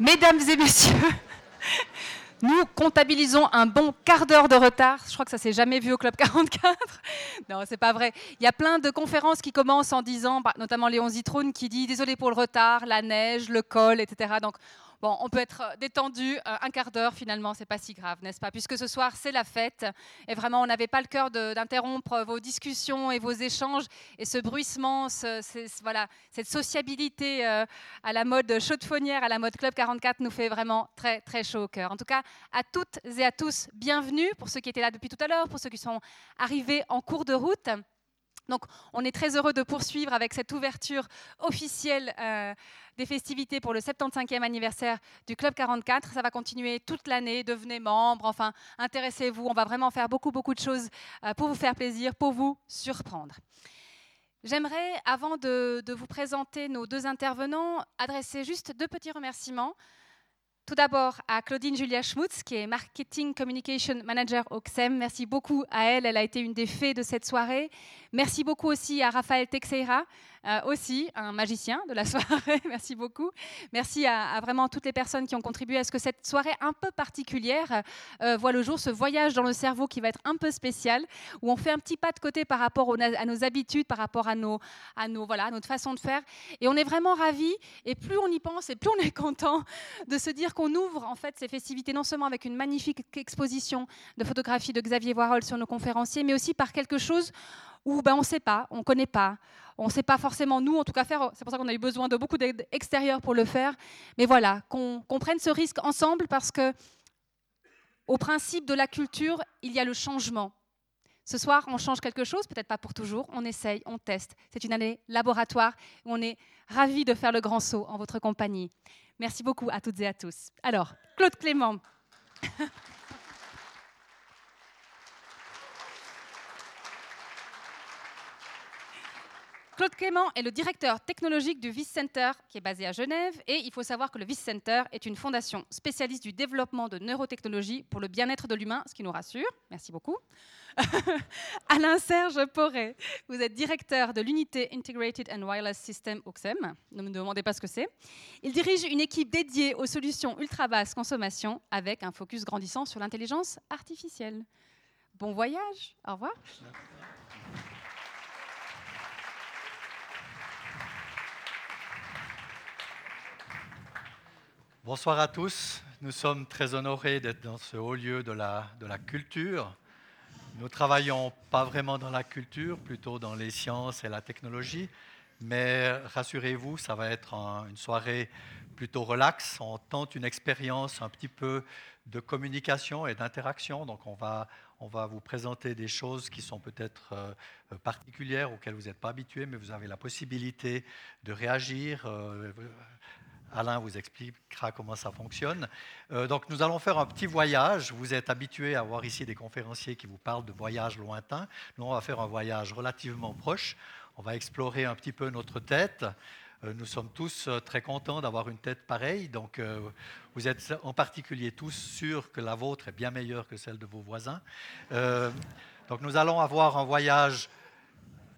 Mesdames et messieurs, nous comptabilisons un bon quart d'heure de retard. Je crois que ça s'est jamais vu au Club 44. Non, c'est pas vrai. Il y a plein de conférences qui commencent en disant, bah, notamment Léon Zitrone qui dit désolé pour le retard, la neige, le col, etc. Donc Bon, on peut être euh, détendu euh, un quart d'heure finalement, c'est pas si grave, n'est-ce pas? Puisque ce soir c'est la fête et vraiment on n'avait pas le cœur d'interrompre vos discussions et vos échanges et ce bruissement, voilà, cette sociabilité euh, à la mode chaude-faunière, à la mode Club 44 nous fait vraiment très très chaud au cœur. En tout cas, à toutes et à tous, bienvenue pour ceux qui étaient là depuis tout à l'heure, pour ceux qui sont arrivés en cours de route. Donc, on est très heureux de poursuivre avec cette ouverture officielle euh, des festivités pour le 75e anniversaire du Club 44. Ça va continuer toute l'année. Devenez membre, enfin, intéressez-vous. On va vraiment faire beaucoup, beaucoup de choses euh, pour vous faire plaisir, pour vous surprendre. J'aimerais, avant de, de, vous présenter nos deux intervenants, adresser juste deux petits remerciements. Tout d'abord à Claudine Julia Schmutz, qui est Marketing Communication Manager au XEM. Merci beaucoup à elle, elle a été une des fées de cette soirée. Merci beaucoup aussi à Raphaël Teixeira, euh, aussi un magicien de la soirée. Merci beaucoup. Merci à, vraiment toutes les personnes qui ont contribué à ce que cette soirée un peu particulière euh, voit le jour, ce voyage dans le cerveau qui va être un peu spécial, où on fait un petit pas de côté par rapport à nos habitudes, par rapport à, nos, voilà, notre façon de faire. Et on est vraiment ravis. Et plus on y pense, et plus on est content de se dire qu'on ouvre en fait ces festivités non seulement avec une magnifique exposition de photographies de Xavier Voirol sur nos conférenciers, mais aussi par quelque chose où ben, on ne sait pas, on ne connaît pas, on ne sait pas forcément nous, en tout cas faire. C'est pour ça qu'on a eu besoin de beaucoup d'aide extérieure pour le faire. Mais voilà, qu'on prenne ce risque ensemble parce que, au principe de la culture, il y a le changement. Ce soir, on change quelque chose, peut-être pas pour toujours, on essaye, on teste. C'est une année laboratoire où on est ravis de faire le grand saut en votre compagnie. Merci beaucoup à toutes et à tous. Alors, Claude Clément. Claude Clément est le directeur technologique du Vice Center qui est basé à Genève et il faut savoir que le Vice Center est une fondation spécialiste du développement de neurotechnologie pour le bien-être de l'humain, ce qui nous rassure. Merci beaucoup. Alain Serge Poré, vous êtes directeur de l'unité Integrated and Wireless System OXEM. Ne me demandez pas ce que c'est. Il dirige une équipe dédiée aux solutions ultra basse consommation avec un focus grandissant sur l'intelligence artificielle. Bon voyage, au revoir. Bonsoir à tous. Nous sommes très honorés d'être dans ce haut lieu de la, culture. Nous travaillons pas vraiment dans la culture, plutôt dans les sciences et la technologie. Mais rassurez-vous, ça va être une soirée plutôt relax. On tente une expérience un petit peu de communication et d'interaction. Donc on va, on va vous présenter des choses qui sont peut-être euh, particulières, auxquelles vous n'êtes pas habitués, mais vous avez la possibilité de réagir. Euh, Alain vous expliquera comment ça fonctionne. Euh, donc nous allons faire un petit voyage. Vous êtes habitués à voir ici des conférenciers qui vous parlent de voyages lointains. Nous, on va faire un voyage relativement proche. On va explorer un petit peu notre tête. Euh, nous sommes tous euh, très contents d'avoir une tête pareille. Donc vous êtes en particulier tous sûrs que la vôtre est bien meilleure que celle de vos voisins. donc nous allons avoir un voyage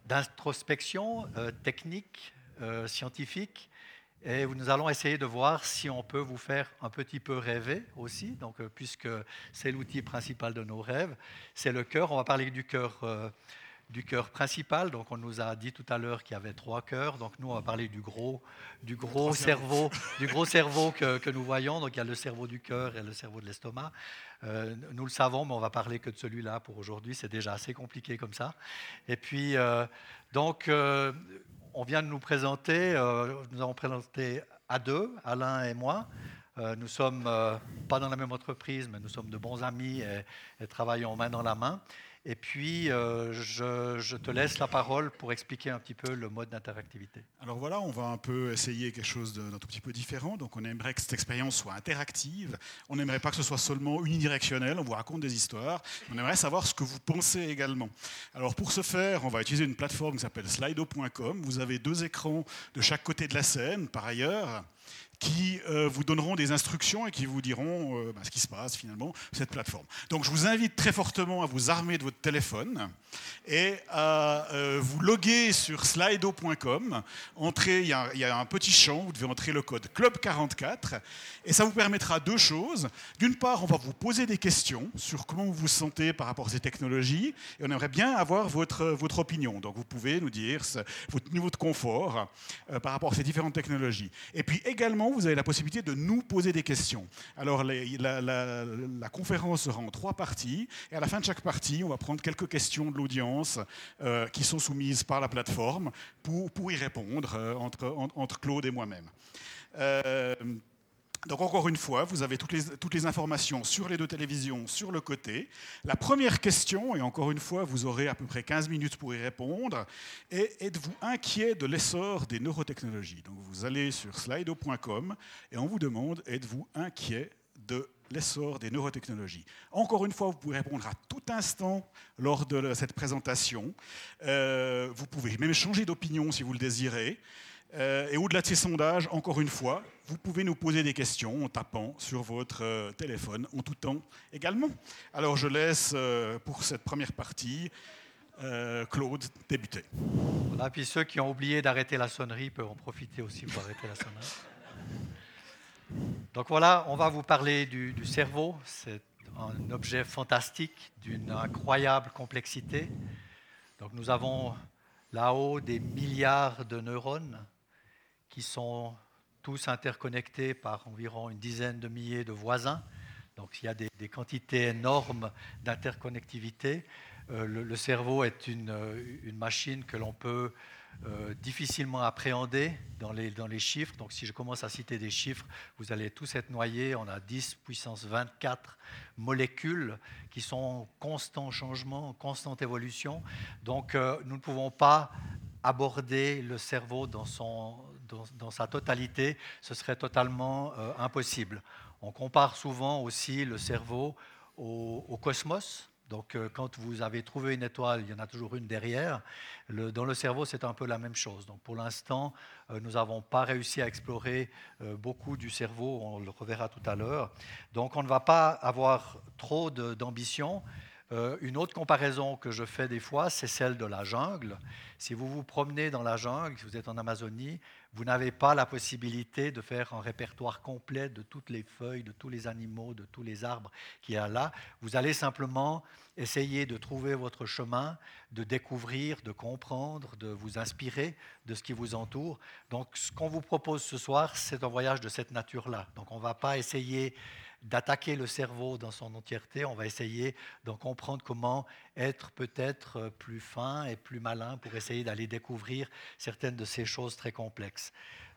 d'introspection technique, scientifique, et nous allons essayer de voir si on peut vous faire un petit peu rêver aussi, donc, euh, puisque c'est l'outil principal de nos rêves. C'est le cœur. On va parler du cœur. Euh, du cœur principal. Donc, on nous a dit tout à l'heure qu'il y avait trois cœurs. Donc, nous, on va parler du gros, du gros cerveau, du gros cerveau que, que, nous voyons. Donc, il y a le cerveau du cœur et le cerveau de l'estomac. Euh, nous le savons, mais on va parler que de celui-là pour aujourd'hui. C'est déjà assez compliqué comme ça. Et puis, donc, on vient de nous présenter, euh, nous avons présenté à deux, Alain et moi. Euh, nous sommes euh, pas dans la même entreprise, mais nous sommes de bons amis et travaillons main dans la main. Et puis, euh, je, te laisse la parole pour expliquer un petit peu le mode d'interactivité. Alors voilà, on va un peu essayer quelque chose d'un tout petit peu différent. Donc on aimerait que cette expérience soit interactive. On n'aimerait pas que ce soit seulement unidirectionnel. On vous raconte des histoires. On aimerait savoir ce que vous pensez également. Alors pour ce faire, on va utiliser une plateforme qui s'appelle slido.com. Vous avez deux écrans de chaque côté de la scène, par ailleurs qui euh, vous donneront des instructions et qui vous diront euh, bah, ce qui se passe finalement sur cette plateforme. Donc je vous invite très fortement à vous armer de votre téléphone et à euh, vous loguer sur slido.com. a, il y, a un petit champ, vous devez entrer le code club44 et ça vous permettra deux choses. D'une part, on va vous poser des questions sur comment vous vous sentez par rapport à ces technologies et on aimerait bien avoir votre, votre opinion. Donc vous pouvez nous dire votre niveau de confort par rapport à ces différentes technologies. Et puis également, vous avez la possibilité de nous poser des questions. Alors, la, conférence sera en trois parties, et à la fin de chaque partie, on va prendre quelques questions de l'audience euh, qui sont soumises par la plateforme pour, pour y répondre euh, entre, entre, Claude et moi-même. Donc encore une fois, vous avez toutes les, toutes les, informations sur les deux télévisions sur le côté. La première question, et encore une fois, vous aurez à peu près 15 minutes pour y répondre, est êtes-vous inquiet de l'essor des neurotechnologies? Donc vous allez sur slido.com et on vous demande êtes-vous inquiet de l'essor des neurotechnologies. Encore une fois, vous pouvez répondre à tout instant lors de cette présentation. Euh, vous pouvez même changer d'opinion si vous le désirez. Euh, et au-delà de ces sondages, encore une fois, vous pouvez nous poser des questions en tapant sur votre euh, téléphone en tout temps également. Alors je laisse euh, pour cette première partie Claude débuter. Voilà, puis ceux qui ont oublié d'arrêter la sonnerie peuvent en profiter aussi pour arrêter la sonnerie. Donc voilà, on va vous parler du, cerveau. C'est un objet fantastique d'une incroyable complexité. Donc nous avons là-haut des milliards de neurones qui sont tous interconnectés par environ une dizaine de milliers de voisins. Donc il y a des, quantités énormes d'interconnectivité. Euh, le, cerveau est une machine que l'on peut euh, difficilement appréhender dans les, dans les chiffres. Donc si je commence à citer des chiffres, vous allez tous être noyés. On a 10 puissance 24 molécules qui sont en constant changement, en constante évolution. Donc euh, nous ne pouvons pas aborder le cerveau dans son, dans, sa totalité, ce serait totalement euh, impossible. On compare souvent aussi le cerveau au, cosmos. Donc, euh, quand vous avez trouvé une étoile, il y en a toujours une derrière. dans le cerveau, c'est un peu la même chose. Donc, pour l'instant, euh, nous n'avons pas réussi à explorer beaucoup du cerveau. On le reverra tout à l'heure. Donc, on ne va pas avoir trop d'ambition. une autre comparaison que je fais des fois, c'est celle de la jungle. Si vous vous promenez dans la jungle, si vous êtes en Amazonie, vous n'avez pas la possibilité de faire un répertoire complet de toutes les feuilles, de tous les animaux, de tous les arbres qu'il y a là. Vous allez simplement essayer de trouver votre chemin, de découvrir, de comprendre, de vous inspirer de ce qui vous entoure. Donc ce qu'on vous propose ce soir, c'est un voyage de cette nature-là. Donc on ne va pas essayer d'attaquer le cerveau dans son entièreté, on va essayer d'en comprendre comment être peut-être plus fin et plus malin pour essayer d'aller découvrir certaines de ces choses très complexes.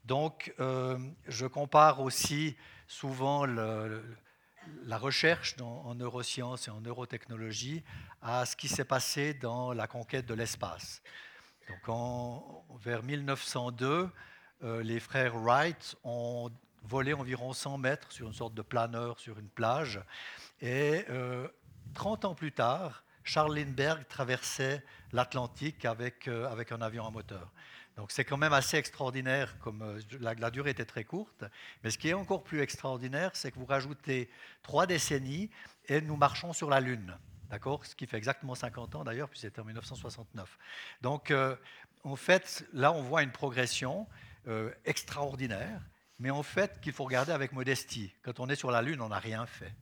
Donc, euh, je compare aussi souvent la recherche en neurosciences et en neurotechnologie à ce qui s'est passé dans la conquête de l'espace. Donc, vers 1902, euh, les frères Wright ont voler environ 100 mètres sur une sorte de planeur sur une plage. Et 30 euh, ans plus tard, Charles Lindbergh traversait l'Atlantique avec, euh, avec un avion à moteur. Donc c'est quand même assez extraordinaire, comme euh, la, durée était très courte. Mais ce qui est encore plus extraordinaire, c'est que vous rajoutez trois décennies et nous marchons sur la Lune. D'accord? Ce qui fait exactement 50 ans d'ailleurs, puis c'était en 1969. Donc en fait, là on voit une progression extraordinaire mais en fait qu'il faut regarder avec modestie. Quand on est sur la Lune, on n'a rien fait.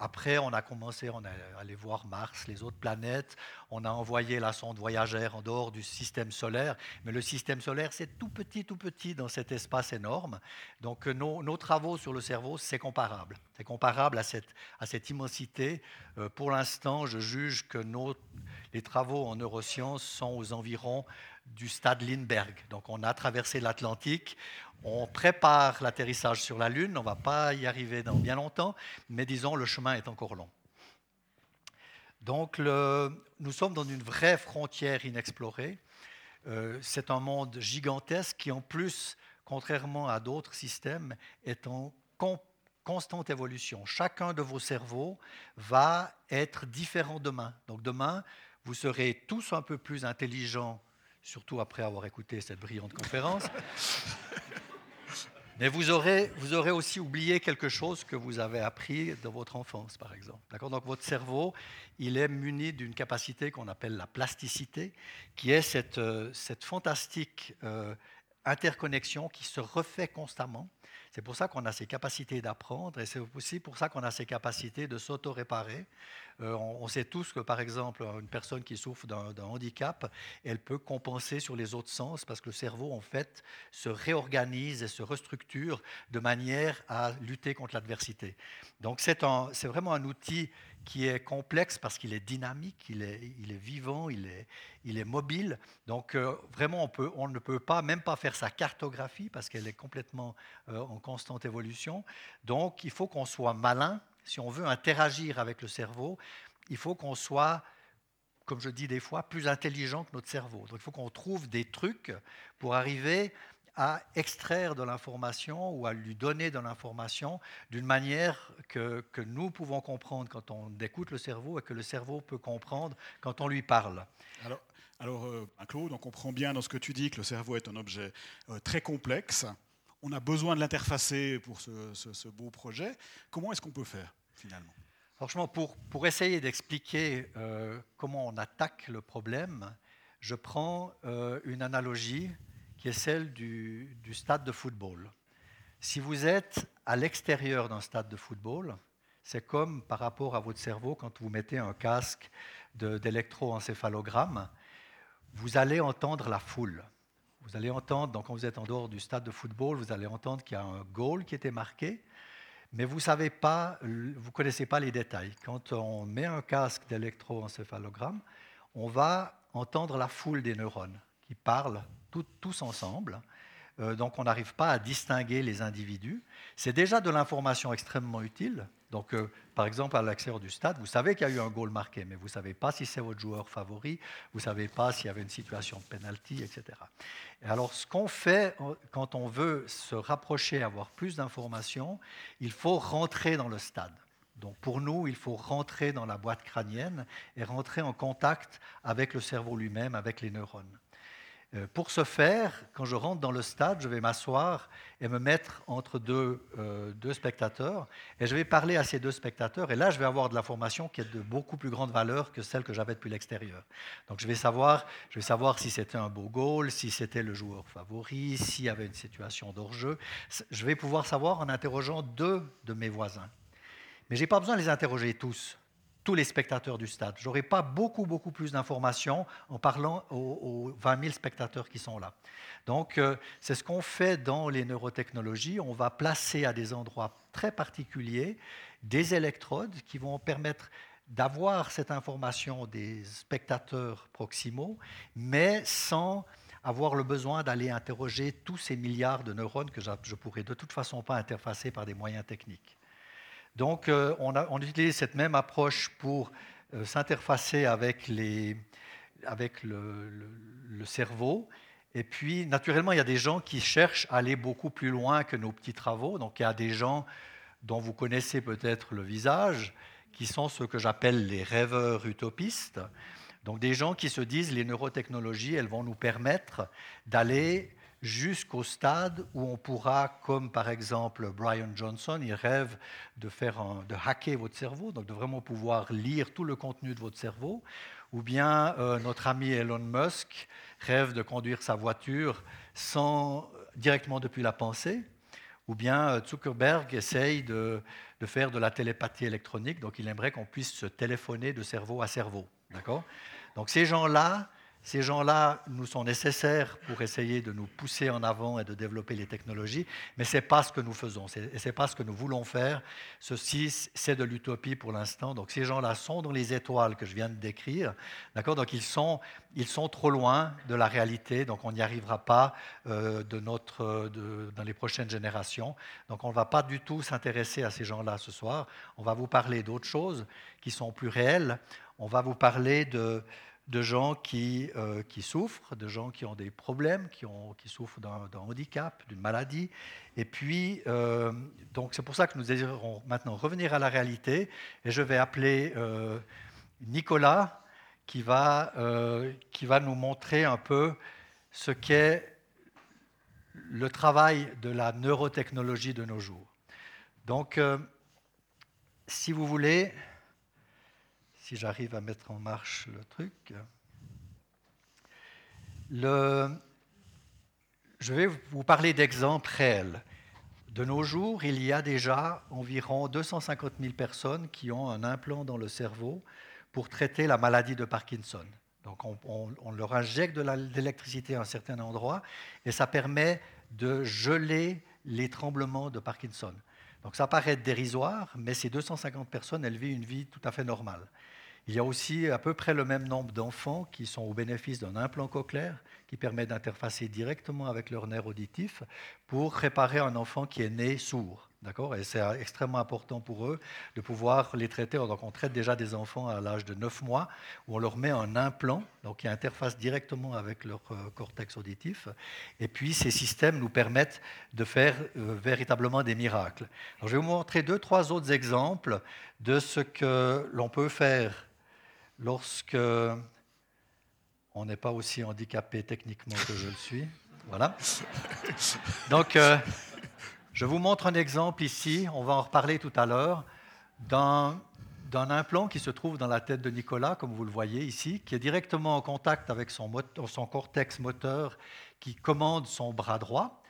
Après, on a commencé, on est allé voir Mars, les autres planètes, on a envoyé la sonde voyagère en dehors du système solaire, mais le système solaire, c'est tout petit, tout petit dans cet espace énorme. Donc nos, nos travaux sur le cerveau, c'est comparable. C'est comparable à cette, immensité. Euh, pour l'instant, je juge que les travaux en neurosciences sont aux environs du stade Lindbergh. Donc on a traversé l'Atlantique, on prépare l'atterrissage sur la Lune, on ne va pas y arriver dans bien longtemps, mais disons le chemin est encore long. Donc nous sommes dans une vraie frontière inexplorée. Euh, c'est un monde gigantesque qui en plus, contrairement à d'autres systèmes, est en constante évolution. Chacun de vos cerveaux va être différent demain. Donc demain, vous serez tous un peu plus intelligents surtout après avoir écouté cette brillante conférence. Mais vous aurez, vous aurez aussi oublié quelque chose que vous avez appris dans votre enfance, par exemple. D'accord? Donc votre cerveau, il est muni d'une capacité qu'on appelle la plasticité, qui est cette, euh, cette fantastique euh, interconnexion qui se refait constamment. C'est pour ça qu'on a ces capacités d'apprendre et c'est aussi pour ça qu'on a ces capacités de s'auto-réparer. Euh, on, sait tous que, par exemple, une personne qui souffre d'un handicap, elle peut compenser sur les autres sens parce que le cerveau, en fait, se réorganise et se restructure de manière à lutter contre l'adversité. Donc, c'est vraiment un outil qui est complexe parce qu'il est dynamique, il est, vivant, il est, il est mobile. Donc euh, vraiment, on, ne peut pas, même pas faire sa cartographie parce qu'elle est complètement euh, en constante évolution. Donc il faut qu'on soit malin. Si on veut interagir avec le cerveau, il faut qu'on soit, comme je dis des fois, plus intelligent que notre cerveau. Donc il faut qu'on trouve des trucs pour arriver à extraire de l'information ou à lui donner de l'information d'une manière que, que, nous pouvons comprendre quand on écoute le cerveau et que le cerveau peut comprendre quand on lui parle. Alors, alors euh, Claude, on comprend bien dans ce que tu dis que le cerveau est un objet euh, très complexe. On a besoin de l'interfacer pour ce, ce, beau projet. Comment est-ce qu'on peut faire finalement? Franchement, pour, pour essayer d'expliquer euh, comment on attaque le problème, je prends une analogie qui est celle du, stade de football. Si vous êtes à l'extérieur d'un stade de football, c'est comme par rapport à votre cerveau quand vous mettez un casque d'électroencéphalogramme, vous allez entendre la foule. Vous allez entendre, donc quand vous êtes en dehors du stade de football, vous allez entendre qu'il y a un goal qui était marqué, mais vous savez pas, vous connaissez pas les détails. Quand on met un casque d'électroencéphalogramme, on va entendre la foule des neurones qui parlent tous ensemble. Euh, donc on n'arrive pas à distinguer les individus. C'est déjà de l'information extrêmement utile. Donc, euh, par exemple, à l'extérieur du stade, vous savez qu'il y a eu un goal marqué, mais vous ne savez pas si c'est votre joueur favori, vous ne savez pas s'il y avait une situation de penalty, etc. Et alors, ce qu'on fait euh, quand on veut se rapprocher, avoir plus d'informations, il faut rentrer dans le stade. Donc pour nous, il faut rentrer dans la boîte crânienne et rentrer en contact avec le cerveau lui-même, avec les neurones. Euh, pour ce faire, quand je rentre dans le stade, je vais m'asseoir et me mettre entre deux, euh, deux, spectateurs et je vais parler à ces deux spectateurs et là je vais avoir de l'information qui est de beaucoup plus grande valeur que celle que j'avais depuis l'extérieur. Donc je vais savoir, je vais savoir si c'était un beau goal, si c'était le joueur favori, s'il y avait une situation d'hors-jeu. Je vais pouvoir savoir en interrogeant deux de mes voisins. Mais je n'ai pas besoin de les interroger tous tous les spectateurs du stade. Je n'aurai pas beaucoup, beaucoup plus d'informations en parlant aux, 20 000 spectateurs qui sont là. Donc, euh, c'est ce qu'on fait dans les neurotechnologies. On va placer à des endroits très particuliers des électrodes qui vont permettre d'avoir cette information des spectateurs proximaux, mais sans avoir le besoin d'aller interroger tous ces milliards de neurones que je ne pourrais de toute façon pas interfacer par des moyens techniques. Donc, euh, on, utilise cette même approche pour euh, s'interfacer avec, le, cerveau. Et puis, naturellement, il y a des gens qui cherchent à aller beaucoup plus loin que nos petits travaux. Donc, il y a des gens dont vous connaissez peut-être le visage, qui sont ceux que j'appelle les rêveurs utopistes. Donc, des gens qui se disent les neurotechnologies, elles vont nous permettre d'aller jusqu'au stade où on pourra, comme par exemple Brian Johnson, il rêve de, faire de hacker votre cerveau, donc de vraiment pouvoir lire tout le contenu de votre cerveau, ou bien euh, notre ami Elon Musk rêve de conduire sa voiture sans, directement depuis la pensée, ou bien euh, Zuckerberg essaye de, de faire de la télépathie électronique, donc il aimerait qu'on puisse se téléphoner de cerveau à cerveau. D'accord? Donc ces gens-là, ces gens-là nous sont nécessaires pour essayer de nous pousser en avant et de développer les technologies, mais ce n'est pas ce que nous faisons, ce n'est pas ce que nous voulons faire. Ceci, c'est de l'utopie pour l'instant. Donc ces gens-là sont dans les étoiles que je viens de décrire, d'accord? Donc ils sont, ils sont trop loin de la réalité, donc on n'y arrivera pas euh, de notre, dans les prochaines générations. Donc on ne va pas du tout s'intéresser à ces gens-là ce soir. On va vous parler d'autres choses qui sont plus réelles. On va vous parler de de gens qui, euh, qui, souffrent, de gens qui ont des problèmes, qui, ont, qui souffrent d'un handicap, d'une maladie. Et puis, euh, donc c'est pour ça que nous désirons maintenant revenir à la réalité. Et je vais appeler euh, Nicolas qui va, qui va nous montrer un peu ce qu'est le travail de la neurotechnologie de nos jours. Donc, si vous voulez, si j'arrive à mettre en marche le truc, je vais vous parler d'exemples réels. De nos jours, il y a déjà environ 250 000 personnes qui ont un implant dans le cerveau pour traiter la maladie de Parkinson. Donc on, leur injecte de l'électricité à un certain endroit et ça permet de geler les tremblements de Parkinson. Donc ça paraît dérisoire, mais ces 250 personnes, elles vivent une vie tout à fait normale. Il y a aussi à peu près le même nombre d'enfants qui sont au bénéfice d'un implant cochléaire qui permet d'interfacer directement avec leur nerf auditif pour réparer un enfant qui est né sourd. D'accord? Et c'est extrêmement important pour eux de pouvoir les traiter. Donc, on traite déjà des enfants à l'âge de 9 mois où on leur met un implant donc qui interface directement avec leur euh, cortex auditif. Et puis, ces systèmes nous permettent de faire euh, véritablement des miracles. Alors, je vais vous montrer deux, trois autres exemples de ce que l'on peut faire lorsque on n'est pas aussi handicapé techniquement que je le suis. Voilà. Donc, euh, je vous montre un exemple ici, on va en reparler tout à l'heure, d'un implant qui se trouve dans la tête de Nicolas, comme vous le voyez ici, qui est directement en contact avec son, son cortex moteur qui commande son bras droit.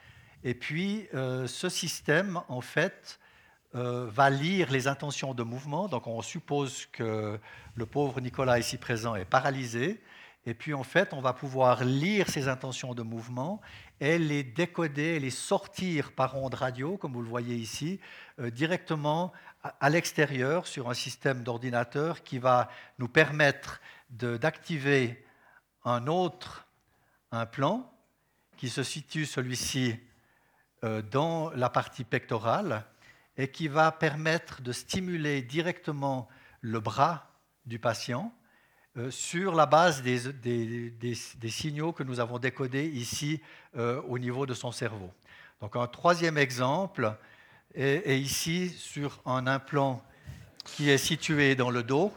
Et puis, euh, ce système, en fait, euh, va lire les intentions de mouvement. Donc on suppose que le pauvre Nicolas ici présent est paralysé. Et puis en fait, on va pouvoir lire ces intentions de mouvement et les décoder, les sortir par onde radio, comme vous le voyez ici, euh, directement à, l'extérieur sur un système d'ordinateur qui va nous permettre d'activer un autre implant qui se situe celui-ci euh, dans la partie pectorale et qui va permettre de stimuler directement le bras du patient euh, sur la base des, signaux que nous avons décodés ici euh, au niveau de son cerveau. Donc un troisième exemple est, est, ici sur un implant qui est situé dans le dos.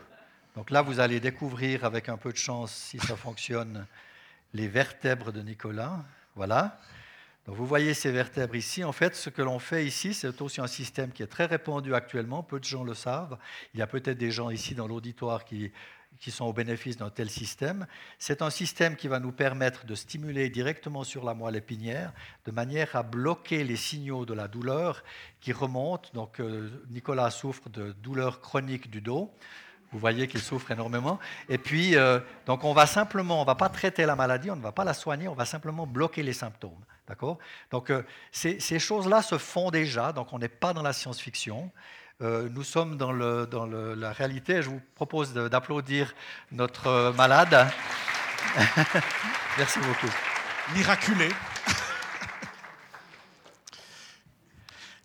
Donc là, vous allez découvrir avec un peu de chance, si ça fonctionne, les vertèbres de Nicolas. Voilà vous voyez ces vertèbres ici. En fait, ce que l'on fait ici, c'est aussi un système qui est très répandu actuellement. Peu de gens le savent. Il y a peut-être des gens ici dans l'auditoire qui, sont au bénéfice d'un tel système. C'est un système qui va nous permettre de stimuler directement sur la moelle épinière de manière à bloquer les signaux de la douleur qui remontent. Donc, euh, Nicolas souffre de douleurs chroniques du dos. Vous voyez qu'il souffre énormément. Et puis, euh, donc on va simplement, on ne va pas traiter la maladie, on ne va pas la soigner, on va simplement bloquer les symptômes. D'accord? Donc euh, ces, choses-là se font déjà, donc on n'est pas dans la science-fiction. Euh, nous sommes dans, la réalité. Je vous propose d'applaudir notre euh, malade. Merci beaucoup. Miraculé.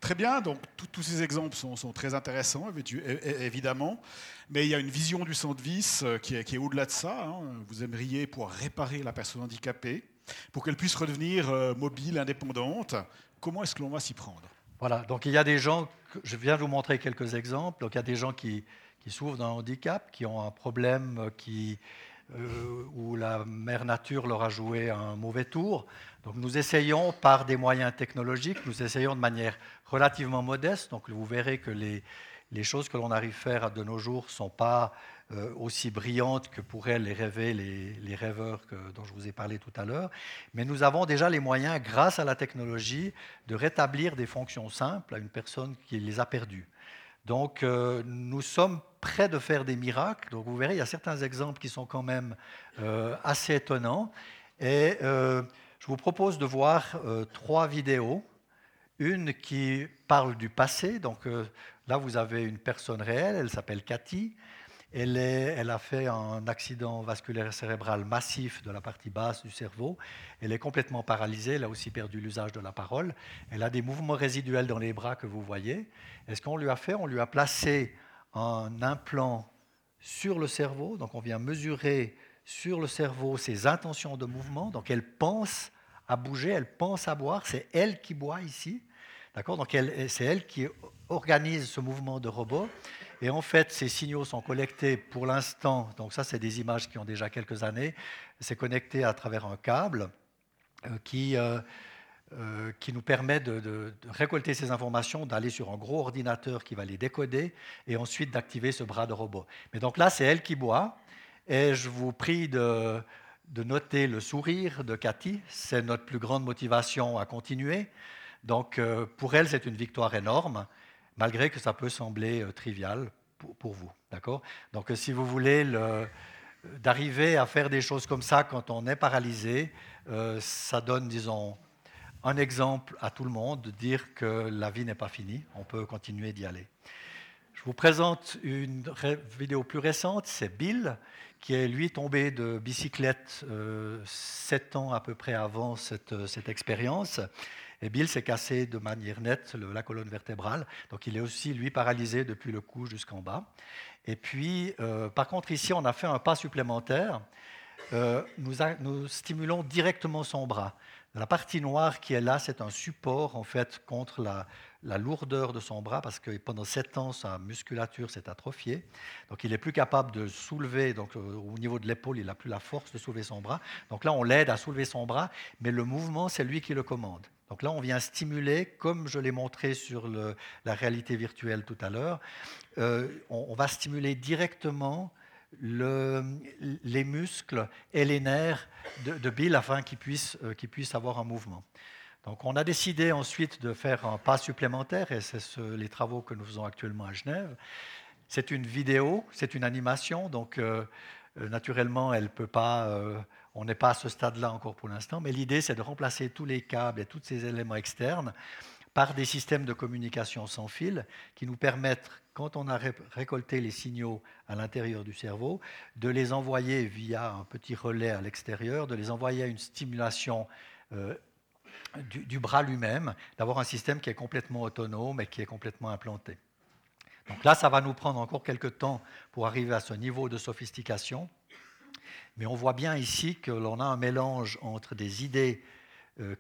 Très bien, donc tous ces exemples sont, très intéressants, évidemment, mais il y a une vision du centre vis qui est, qui est au-delà de ça. Hein. Vous aimeriez pouvoir réparer la personne handicapée, pour qu'elle puisse redevenir euh, mobile, indépendante. Comment est-ce que l'on va s'y prendre? Voilà, donc il y a des gens, je viens de vous montrer quelques exemples, donc il y a des gens qui, souffrent d'un handicap, qui ont un problème qui, euh, où la mère nature leur a joué un mauvais tour. Donc nous essayons par des moyens technologiques, nous essayons de manière relativement modeste, donc vous verrez que les, les choses que l'on arrive à faire de nos jours ne sont pas euh, aussi brillantes que pourraient les rêver les, rêveurs dont je vous ai parlé tout à l'heure. Mais nous avons déjà les moyens, grâce à la technologie, de rétablir des fonctions simples à une personne qui les a perdues. Donc euh, nous sommes prêts de faire des miracles. Donc vous verrez, il y a certains exemples qui sont quand même euh, assez étonnants. Et je vous propose de voir trois vidéos. Une qui parle du passé. Donc là, vous avez une personne réelle, elle s'appelle Cathy. Elle, a fait un accident vasculaire cérébral massif de la partie basse du cerveau. Elle est complètement paralysée. Elle a aussi perdu l'usage de la parole. Elle a des mouvements résiduels dans les bras que vous voyez. Et ce qu'on lui a fait, on lui a placé un implant sur le cerveau. Donc on vient mesurer sur le cerveau ses intentions de mouvement. Donc elle pense à bouger, elle pense à boire. C'est elle qui boit ici. D'accord Donc c'est elle qui organise ce mouvement de robot. Et en fait, ces signaux sont collectés pour l'instant, donc ça c'est des images qui ont déjà quelques années, c'est connecté à travers un câble euh, qui, euh, euh, qui nous permet de, récolter ces informations, d'aller sur un gros ordinateur qui va les décoder et ensuite d'activer ce bras de robot. Mais donc là, c'est elle qui boit. Et je vous prie de, de noter le sourire de Cathy? C'est notre plus grande motivation à continuer. Donc euh, pour elle, c'est une victoire énorme, malgré que ça peut sembler euh, trivial pour, vous. D'accord? Donc si vous voulez d'arriver à faire des choses comme ça quand on est paralysé, ça donne, disons, un exemple à tout le monde de dire que la vie n'est pas finie, on peut continuer d'y aller. Je vous présente une vidéo plus récente, c'est Bill, qui est lui tombé de bicyclette euh, sept ans à peu près avant cette, cette expérience. Et Bill s'est cassé de manière nette la colonne vertébrale, donc il est aussi lui paralysé depuis le cou jusqu'en bas. Et puis, euh, par contre, ici, on a fait un pas supplémentaire. Euh, nous, stimulons directement son bras. La partie noire qui est là, c'est un support en fait contre la, lourdeur de son bras parce que pendant sept ans, sa musculature s'est atrophiée. Donc il n'est plus capable de soulever, donc euh, au niveau de l'épaule, il n'a plus la force de soulever son bras. Donc là, on l'aide à soulever son bras, mais le mouvement, c'est lui qui le commande. Donc là, on vient stimuler, comme je l'ai montré sur la réalité virtuelle tout à l'heure, euh, on, va stimuler directement les muscles et les nerfs de, Bill afin qu'il puisse, euh, puisse, avoir un mouvement. Donc on a décidé ensuite de faire un pas supplémentaire, et c'est les travaux que nous faisons actuellement à Genève. C'est une vidéo, c'est une animation, donc euh, euh, naturellement, elle peut pas, on n'est pas à ce stade-là encore pour l'instant, mais l'idée c'est de remplacer tous les câbles et tous ces éléments externes par des systèmes de communication sans fil qui nous permettent, quand on a récolté les signaux à l'intérieur du cerveau, de les envoyer via un petit relais à l'extérieur, de les envoyer à une stimulation euh, du, bras lui-même, d'avoir un système qui est complètement autonome et qui est complètement implanté. Donc là, ça va nous prendre encore quelques temps pour arriver à ce niveau de sophistication. Mais on voit bien ici que l'on a un mélange entre des idées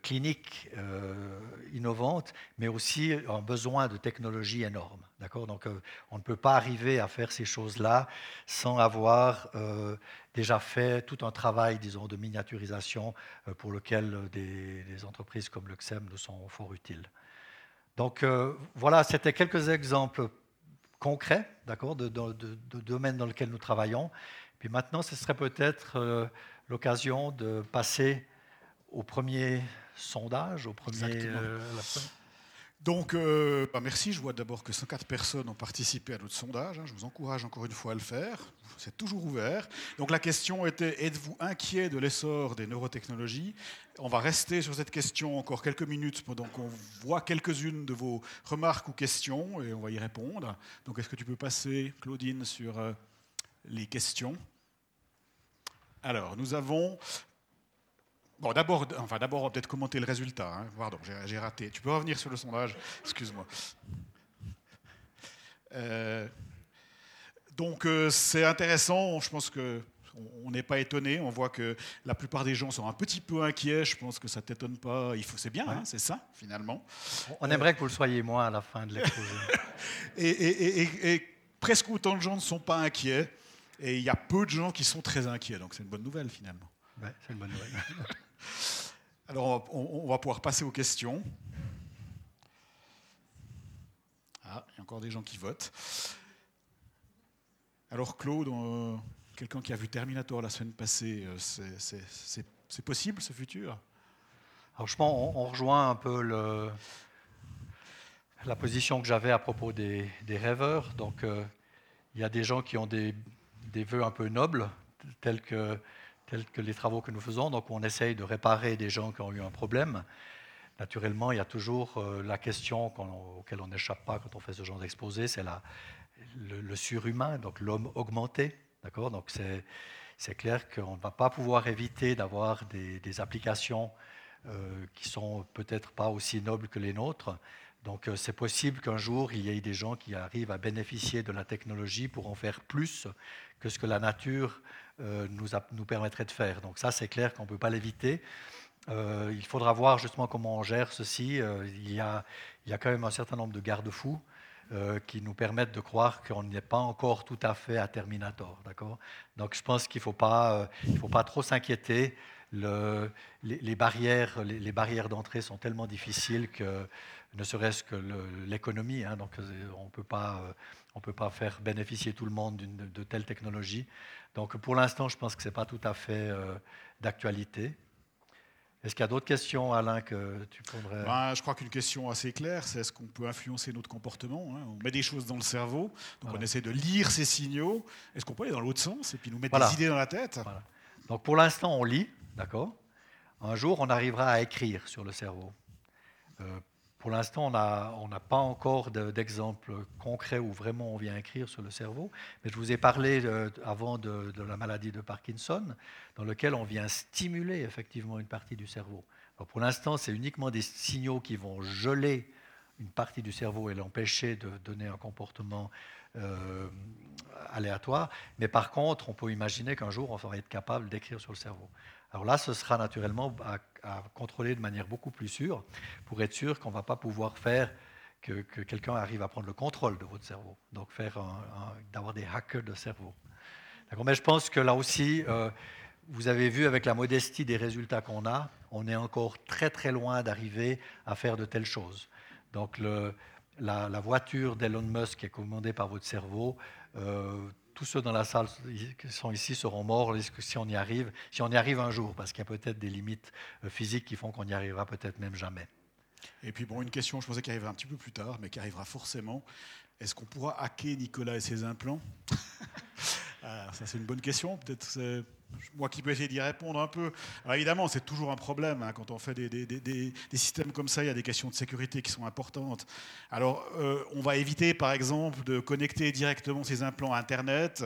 cliniques euh, innovantes, mais aussi un besoin de technologie énorme. D'accord? Donc, euh, on ne peut pas arriver à faire ces choses-là sans avoir déjà fait tout un travail, disons, de miniaturisation pour lequel des, entreprises comme le XEM nous sont fort utiles. Donc, voilà, c'était quelques exemples concrets, d'accord, de, de, domaines dans lesquels nous travaillons. Puis maintenant, ce serait peut-être l'occasion de passer au premier sondage, au premier. Euh, donc, euh, bah, merci. Je vois d'abord que 104 personnes ont participé à notre sondage. Hein. Je vous encourage encore une fois à le faire. C'est toujours ouvert. Donc, la question était êtes-vous inquiet de l'essor des neurotechnologies? On va rester sur cette question encore quelques minutes pendant qu'on voit quelques-unes de vos remarques ou questions et on va y répondre. Donc, est-ce que tu peux passer, Claudine, sur euh, les questions? Alors, nous avons Bon, d'abord, enfin, d'abord, on va peut-être commenter le résultat. Hein. Pardon, j'ai raté. Tu peux revenir sur le sondage? Excuse-moi. Euh, donc, euh, c'est intéressant. Je pense que on n'est pas étonné. On voit que la plupart des gens sont un petit peu inquiets. Je pense que ça t'étonne pas. Il faut, c'est bien, hein, c'est ça finalement. On aimerait que vous le soyez moins à la fin de l'exposé. et, et, presque autant de gens ne sont pas inquiets. Et il y a peu de gens qui sont très inquiets. Donc c'est une bonne nouvelle finalement. Ouais, c'est une bonne nouvelle. Alors, on, va pouvoir passer aux questions. Ah, il y a encore des gens qui votent. Alors, Claude, euh, quelqu'un qui a vu Terminator la semaine passée, euh, c'est possible ce futur? Alors, je pense on, rejoint un peu la position que j'avais à propos des, rêveurs. Donc, euh, il y a des gens qui ont des, des vœux un peu nobles, tels que tels que les travaux que nous faisons. Donc on essaye de réparer des gens qui ont eu un problème. Naturellement, il y a toujours euh, la question auquel on n'échappe pas quand on fait ce genre d'exposé, c'est le, le, surhumain, donc l'homme augmenté. D'accord? Donc c'est clair qu'on ne va pas pouvoir éviter d'avoir des, applications euh, qui sont peut-être pas aussi nobles que les nôtres. Donc euh, c'est possible qu'un jour, il y ait des gens qui arrivent à bénéficier de la technologie pour en faire plus que ce que la nature euh, nous, nous, permettrait de faire. Donc ça, c'est clair qu'on ne peut pas l'éviter. Euh, il faudra voir justement comment on gère ceci. Il, y a, il, y a, quand même un certain nombre de garde-fous qui nous permettent de croire qu'on n'est pas encore tout à fait à Terminator. Donc je pense qu'il ne faut, pas, faut pas trop s'inquiéter. les, barrières, les, barrières d'entrée sont tellement difficiles que ne serait-ce que l'économie, hein, donc on ne peut pas faire bénéficier tout le monde de, telles technologies. Donc pour l'instant, je pense que ce n'est pas tout à fait d'actualité. Est-ce qu'il y a d'autres questions, Alain, que tu prendrais ben, Je crois qu'une question assez claire, c'est est-ce qu'on peut influencer notre comportement hein? On met des choses dans le cerveau, donc on essaie de lire ces signaux. Est-ce qu'on peut aller dans l'autre sens et puis nous mettre des idées dans la tête? Donc pour l'instant, on lit, d'accord? Un jour, on arrivera à écrire sur le cerveau. Euh, pour l'instant, on n'a pas encore d'exemple concret où vraiment on vient écrire sur le cerveau, mais je vous ai parlé avant de, la maladie de Parkinson, dans lequel on vient stimuler effectivement une partie du cerveau. pour l'instant, c'est uniquement des signaux qui vont geler une partie du cerveau et l'empêcher de donner un comportement euh, aléatoire. Mais par contre, on peut imaginer qu'un jour, on va être capable d'écrire sur le cerveau. Alors là, ce sera naturellement à, contrôler de manière beaucoup plus sûre pour être sûr qu'on ne va pas pouvoir faire que, quelqu'un arrive à prendre le contrôle de votre cerveau. Donc faire d'avoir des hackers de cerveau. Mais je pense que là aussi, euh, vous avez vu avec la modestie des résultats qu'on a, on est encore très très loin d'arriver à faire de telles choses. Donc la, voiture d'Elon Musk qui est commandée par votre cerveau, euh, tous ceux dans la salle qui sont ici seront morts si on y arrive, si on y arrive un jour, parce qu'il y a peut-être des limites euh, physiques qui font qu'on n'y arrivera peut-être même jamais. Et puis bon, une question, je pensais qu'elle arriverait un petit peu plus tard, mais qui arrivera forcément. Est-ce qu'on pourra hacker Nicolas et ses implants? Ah, Ça c'est une bonne question. Peut-être moi qui peux essayer d'y répondre un peu. évidemment, c'est toujours un problème hein, quand on fait des, systèmes comme ça. Il y a des questions de sécurité qui sont importantes. Alors, euh, on va éviter, par exemple, de connecter directement ces implants à Internet,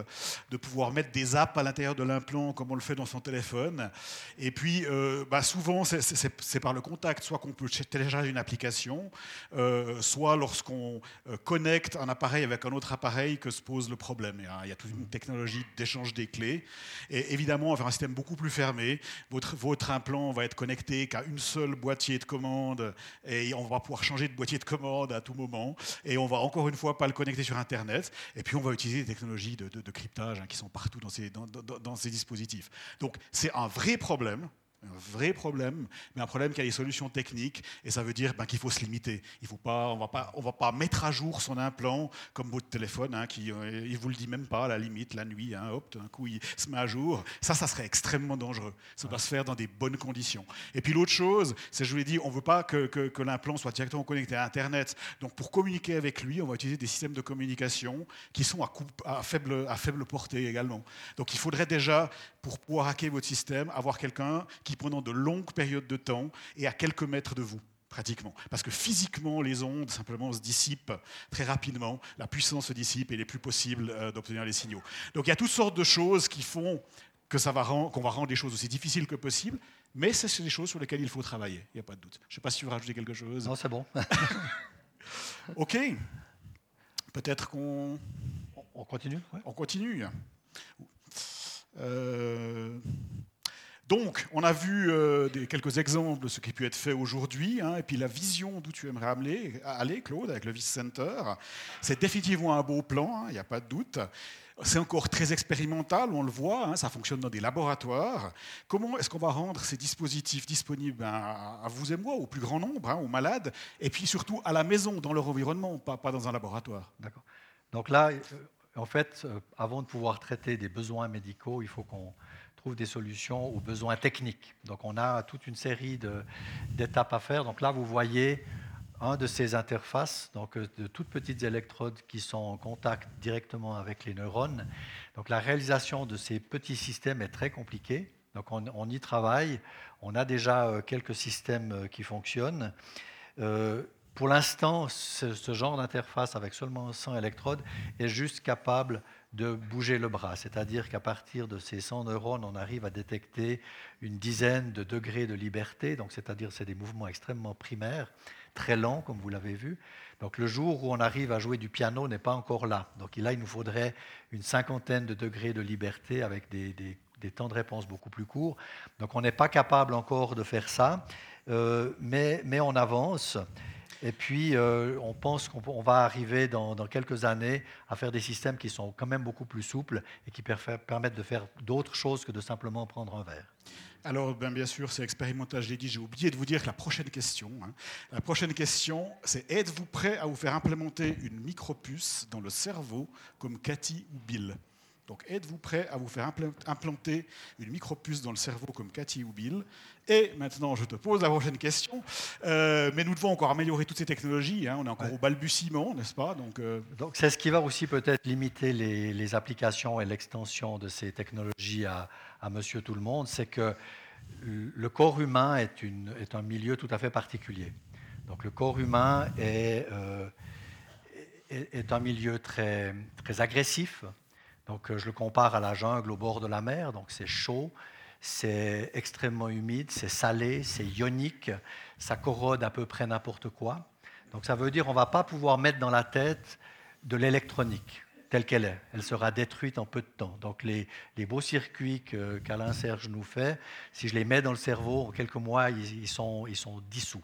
de pouvoir mettre des apps à l'intérieur de l'implant comme on le fait dans son téléphone. Et puis, euh, bah, souvent, c'est par le contact, soit qu'on peut télécharger une application, euh, soit lorsqu'on connecte un appareil avec un autre appareil que se pose le problème. il y a toute une technologie d'échange des clés. Et évidemment, évidemment, va un système beaucoup plus fermé. Votre, votre implant va être connecté qu'à une seule boîtier de commande et on va pouvoir changer de boîtier de commande à tout moment. Et on va encore une fois pas le connecter sur Internet. Et puis on va utiliser des technologies de, cryptage hein, qui sont partout dans ces dispositifs. Donc c'est un vrai problème un vrai problème, mais un problème qui a des solutions techniques, et ça veut dire ben, qu'il faut se limiter. Il faut pas, on ne va pas mettre à jour son implant comme votre téléphone, hein, qui euh, il vous le dit même pas à la limite la nuit, hein, hop, d'un coup il se met à jour. Ça, ça serait extrêmement dangereux. Ça doit se faire dans des bonnes conditions. Et puis l'autre chose, c'est je vous l'ai dit, on veut pas que, l'implant soit directement connecté à Internet. Donc pour communiquer avec lui, on va utiliser des systèmes de communication qui sont à, à, faible, à faible portée également. Donc il faudrait déjà, pour pouvoir hacker votre système, avoir quelqu'un qui pendant de longues périodes de temps et à quelques mètres de vous pratiquement. Parce que physiquement, les ondes simplement se dissipent très rapidement, la puissance se dissipe et il n'est plus possible euh, d'obtenir les signaux. Donc il y a toutes sortes de choses qui font que ça va qu'on va rendre les choses aussi difficiles que possible, mais c'est des choses sur lesquelles il faut travailler, il n'y a pas de doute. Je ne sais pas si tu veux rajouter quelque chose. Non, c'est bon. ok. Peut-être qu'on... On continue On continue. Euh... Donc, on a vu euh, quelques exemples de ce qui peut être fait aujourd'hui, hein, et puis la vision d'où tu aimerais aller, Claude, avec le Vice Center. C'est définitivement un beau plan, il hein, n'y a pas de doute. C'est encore très expérimental, on le voit, hein, ça fonctionne dans des laboratoires. Comment est-ce qu'on va rendre ces dispositifs disponibles à, vous et moi, au plus grand nombre, aux malades, et puis surtout à la maison, dans leur environnement, pas, pas dans un laboratoire? D'accord. Donc là, euh, en fait, euh, avant de pouvoir traiter des besoins médicaux, il faut qu'on des solutions aux besoins techniques. Donc on a toute une série d'étapes à faire. Donc là, vous voyez un de ces interfaces, donc euh, de toutes petites électrodes qui sont en contact directement avec les neurones. Donc la réalisation de ces petits systèmes est très compliquée. Donc on, y travaille. On a déjà euh, quelques systèmes euh, qui fonctionnent. pour l'instant, ce, genre d'interface avec seulement 100 électrodes est juste capable de bouger le bras. C'est-à-dire qu'à partir de ces 100 neurones, on arrive à détecter une dizaine de degrés de liberté. Donc, c'est-à-dire c'est des mouvements extrêmement primaires, très lents, comme vous l'avez vu. Donc, le jour où on arrive à jouer du piano n'est pas encore là. Donc, là, il nous faudrait une cinquantaine de degrés de liberté avec des, temps de réponse beaucoup plus courts. Donc, on n'est pas capable encore de faire ça, euh, mais, mais on avance. Et puis, euh, on pense qu'on va arriver dans, quelques années à faire des systèmes qui sont quand même beaucoup plus souples et qui permettent de faire d'autres choses que de simplement prendre un verre. Alors, ben, bien sûr, c'est expérimental, j'ai oublié de vous dire que la prochaine question, hein, la prochaine question, c'est êtes-vous prêt à vous faire implémenter une micropuce dans le cerveau comme Cathy ou Bill? Donc, êtes-vous prêt à vous faire implanter une micropuce dans le cerveau comme Cathy ou Bill? Et maintenant, je te pose la prochaine question. Euh, mais nous devons encore améliorer toutes ces technologies. Hein. on est encore au balbutiement, n'est-ce pas? Donc, euh, Donc, c'est ce qui va aussi peut-être limiter les, applications et l'extension de ces technologies à, Monsieur Tout le Monde. C'est que le corps humain est, une, est, un milieu tout à fait particulier. Donc, le corps humain est, euh, est, est un milieu très, très agressif donc, euh, je le compare à la jungle au bord de la mer. Donc, c'est chaud, c'est extrêmement humide, c'est salé, c'est ionique, ça corrode à peu près n'importe quoi. Donc, ça veut dire qu'on ne va pas pouvoir mettre dans la tête de l'électronique telle qu'elle est. Elle sera détruite en peu de temps. Donc, les, beaux circuits qu'Alain Serge nous fait, si je les mets dans le cerveau, en quelques mois, ils, sont, ils sont dissous.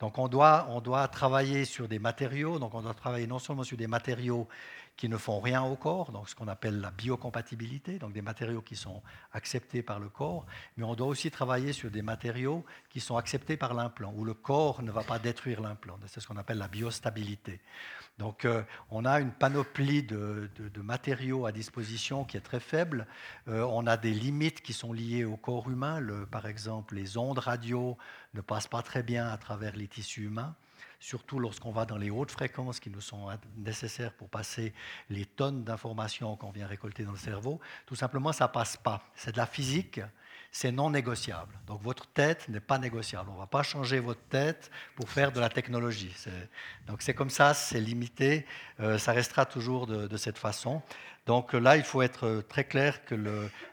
Donc, on doit, on doit travailler sur des matériaux. Donc, on doit travailler non seulement sur des matériaux qui ne font rien au corps, donc ce qu'on appelle la biocompatibilité, donc des matériaux qui sont acceptés par le corps, mais on doit aussi travailler sur des matériaux qui sont acceptés par l'implant, où le corps ne va pas détruire l'implant. C'est ce qu'on appelle la biostabilité. Donc euh, on a une panoplie de, matériaux à disposition qui est très faible. Euh, on a des limites qui sont liées au corps humain. Par exemple, les ondes radio ne passent pas très bien à travers les tissus humains surtout lorsqu'on va dans les hautes fréquences qui nous sont nécessaires pour passer les tonnes d'informations qu'on vient récolter dans le cerveau, tout simplement, ça passe pas. C'est de la physique, c'est non négociable. Donc votre tête n'est pas négociable. On ne va pas changer votre tête pour faire de la technologie. Donc c'est comme ça, c'est limité, euh, ça restera toujours de cette façon. Donc là, il faut être très clair que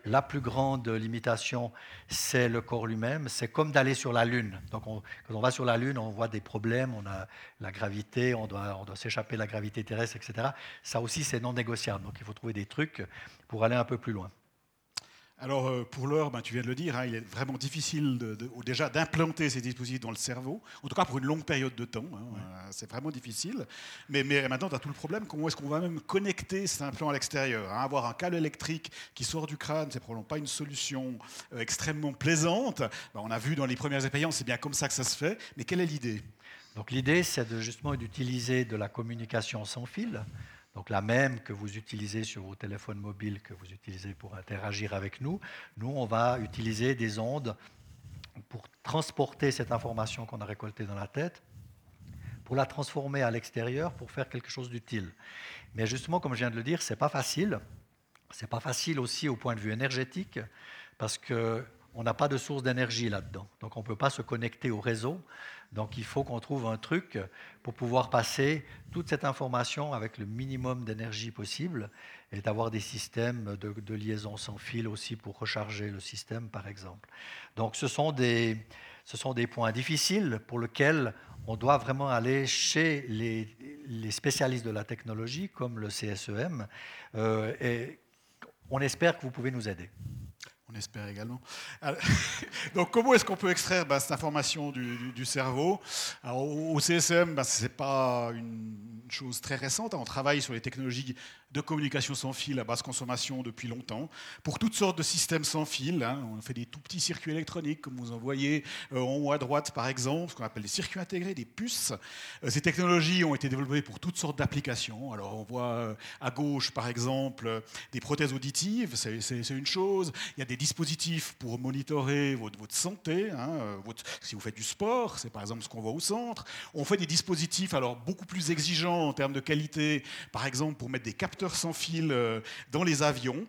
la plus grande limitation, c'est le corps lui-même. C'est comme d'aller sur la Lune. Donc quand on va sur la Lune, on voit des problèmes, on a la gravité, on doit, on doit s'échapper de la gravité terrestre, etc. Ça aussi, c'est non négociable. Donc il faut trouver des trucs pour aller un peu plus loin. Alors euh, pour l'heure, ben, tu viens de le dire, hein, il est vraiment difficile déjà d'implanter ces dispositifs dans le cerveau, en tout cas pour une longue période de temps, hein, euh, c'est vraiment difficile. Mais, maintenant, tu as tout le problème, comment est-ce qu'on va même connecter cet implant à l'extérieur hein? Avoir un câble électrique qui sort du crâne, c'est probablement pas une solution euh, extrêmement plaisante. Ben, on a vu dans les premières expériences, c'est bien comme ça que ça se fait, mais quelle est l'idée? Donc l'idée, c'est de, justement d'utiliser de la communication sans fil donc la même que vous utilisez sur vos téléphones mobiles, que vous utilisez pour interagir avec nous, nous, on va utiliser des ondes pour transporter cette information qu'on a récoltée dans la tête, pour la transformer à l'extérieur, pour faire quelque chose d'utile. Mais justement, comme je viens de le dire, ce n'est pas facile. Ce n'est pas facile aussi au point de vue énergétique, parce qu'on n'a pas de source d'énergie là-dedans. Donc on ne peut pas se connecter au réseau. Donc il faut qu'on trouve un truc pour pouvoir passer toute cette information avec le minimum d'énergie possible et d'avoir des systèmes de, liaison sans fil aussi pour recharger le système, par exemple. Donc ce sont des, points difficiles pour lesquels on doit vraiment aller chez les, les spécialistes de la technologie, comme le CSEM, euh, et on espère que vous pouvez nous aider. On espère également. donc, comment est-ce qu'on peut extraire bah, cette information du, cerveau? Au CSM, bah, ce n'est pas une chose très récente. On travaille sur les technologies de communication sans fil à basse consommation depuis longtemps, pour toutes sortes de systèmes sans fil. Hein. On fait des tout petits circuits électroniques, comme vous en voyez euh, en haut à droite, par exemple, ce qu'on appelle des circuits intégrés, des puces. Euh, ces technologies ont été développées pour toutes sortes d'applications. Alors, on voit euh, à gauche, par exemple, des prothèses auditives, c'est une chose. Il y a des dispositifs pour monitorer votre, santé, hein, si vous faites du sport, c'est par exemple ce qu'on voit au centre. On fait des dispositifs alors beaucoup plus exigeants en termes de qualité, par exemple pour mettre des capteurs sans fil euh, dans les avions.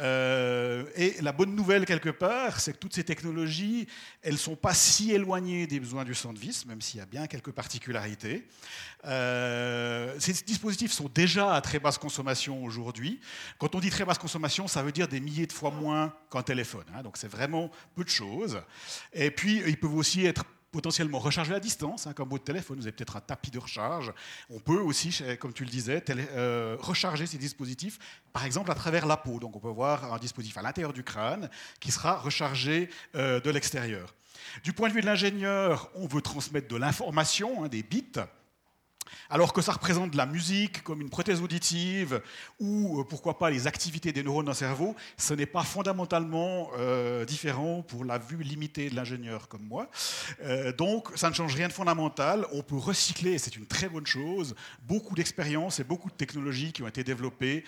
Euh, et la bonne nouvelle, quelque part, c'est que toutes ces technologies, elles ne sont pas si éloignées des besoins du vis, même s'il y a bien quelques particularités. Euh, ces dispositifs sont déjà à très basse consommation aujourd'hui. Quand on dit très basse consommation, ça veut dire des milliers de fois moins qu'un téléphone. Hein. donc c'est vraiment peu de choses. Et puis, ils peuvent aussi être potentiellement recharger à distance, hein, comme votre téléphone, vous avez peut-être un tapis de recharge. On peut aussi, comme tu le disais, euh, recharger ces dispositifs, par exemple à travers la peau. Donc on peut voir un dispositif à l'intérieur du crâne qui sera rechargé euh, de l'extérieur. Du point de vue de l'ingénieur, on veut transmettre de l'information, hein, des bits. Alors que ça représente la musique comme une prothèse auditive ou euh, pourquoi pas les activités des neurones le cerveau, ce n'est pas fondamentalement euh, différent pour la vue limitée de l'ingénieur comme moi. Euh, donc ça ne change rien de fondamental. On peut recycler, c'est une très bonne chose, beaucoup d'expériences et beaucoup de technologies qui ont été développées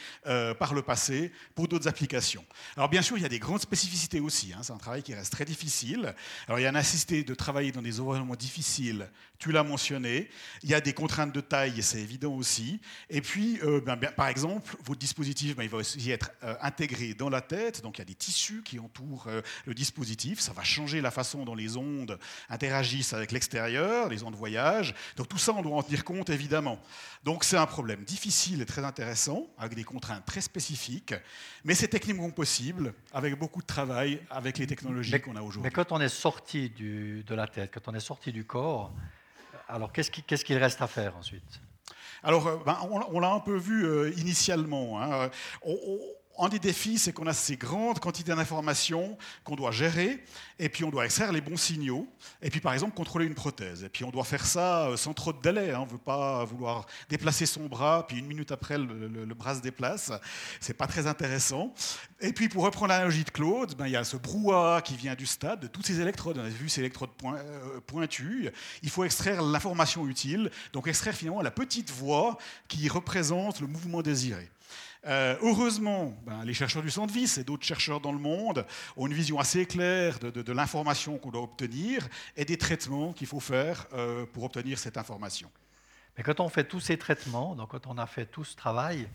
par le passé pour d'autres applications. Alors bien sûr, il y a des grandes spécificités aussi. Hein. C'est un travail qui reste très difficile. Alors il y a un nécessité de travailler dans des environnements difficiles, tu l'as mentionné. Il y a des contraintes de taille, c'est évident aussi. Et puis, euh, ben, par exemple, votre dispositif, ben, il va aussi être euh, intégré dans la tête. Donc, il y a des tissus qui entourent euh, le dispositif. Ça va changer la façon dont les ondes interagissent avec l'extérieur, les ondes voyage. Donc, tout ça, on doit en tenir compte, évidemment. Donc, c'est un problème difficile et très intéressant, avec des contraintes très spécifiques. Mais c'est techniquement possible, avec beaucoup de travail, avec les technologies qu'on a aujourd'hui. Mais quand on est sorti du, de la tête, quand on est sorti du corps, alors, qu'est-ce qu'il reste à faire ensuite? Alors, euh, ben, on, l'a un peu vu euh, initialement. Hein. Un des défis, c'est qu'on a ces grandes quantités d'informations qu'on doit gérer, et puis on doit extraire les bons signaux, et puis par exemple contrôler une prothèse. Et puis on doit faire ça euh, sans trop de délai. Hein. On ne veut pas vouloir déplacer son bras, puis une minute après le, bras se déplace. C'est pas très intéressant. Et puis pour reprendre l'analogie de Claude, ben, il y a ce brouhaha qui vient du stade, de toutes ces électrodes. On a vu ces électrodes euh, pointues. Il faut extraire l'information utile, donc extraire finalement la petite voix qui représente le mouvement désiré. Euh, heureusement, ben, les chercheurs du Centre Vis et d'autres chercheurs dans le monde ont une vision assez claire de, l'information qu'on doit obtenir et des traitements qu'il faut faire euh, pour obtenir cette information. Mais quand on fait tous ces traitements, donc quand on a fait tout ce travail,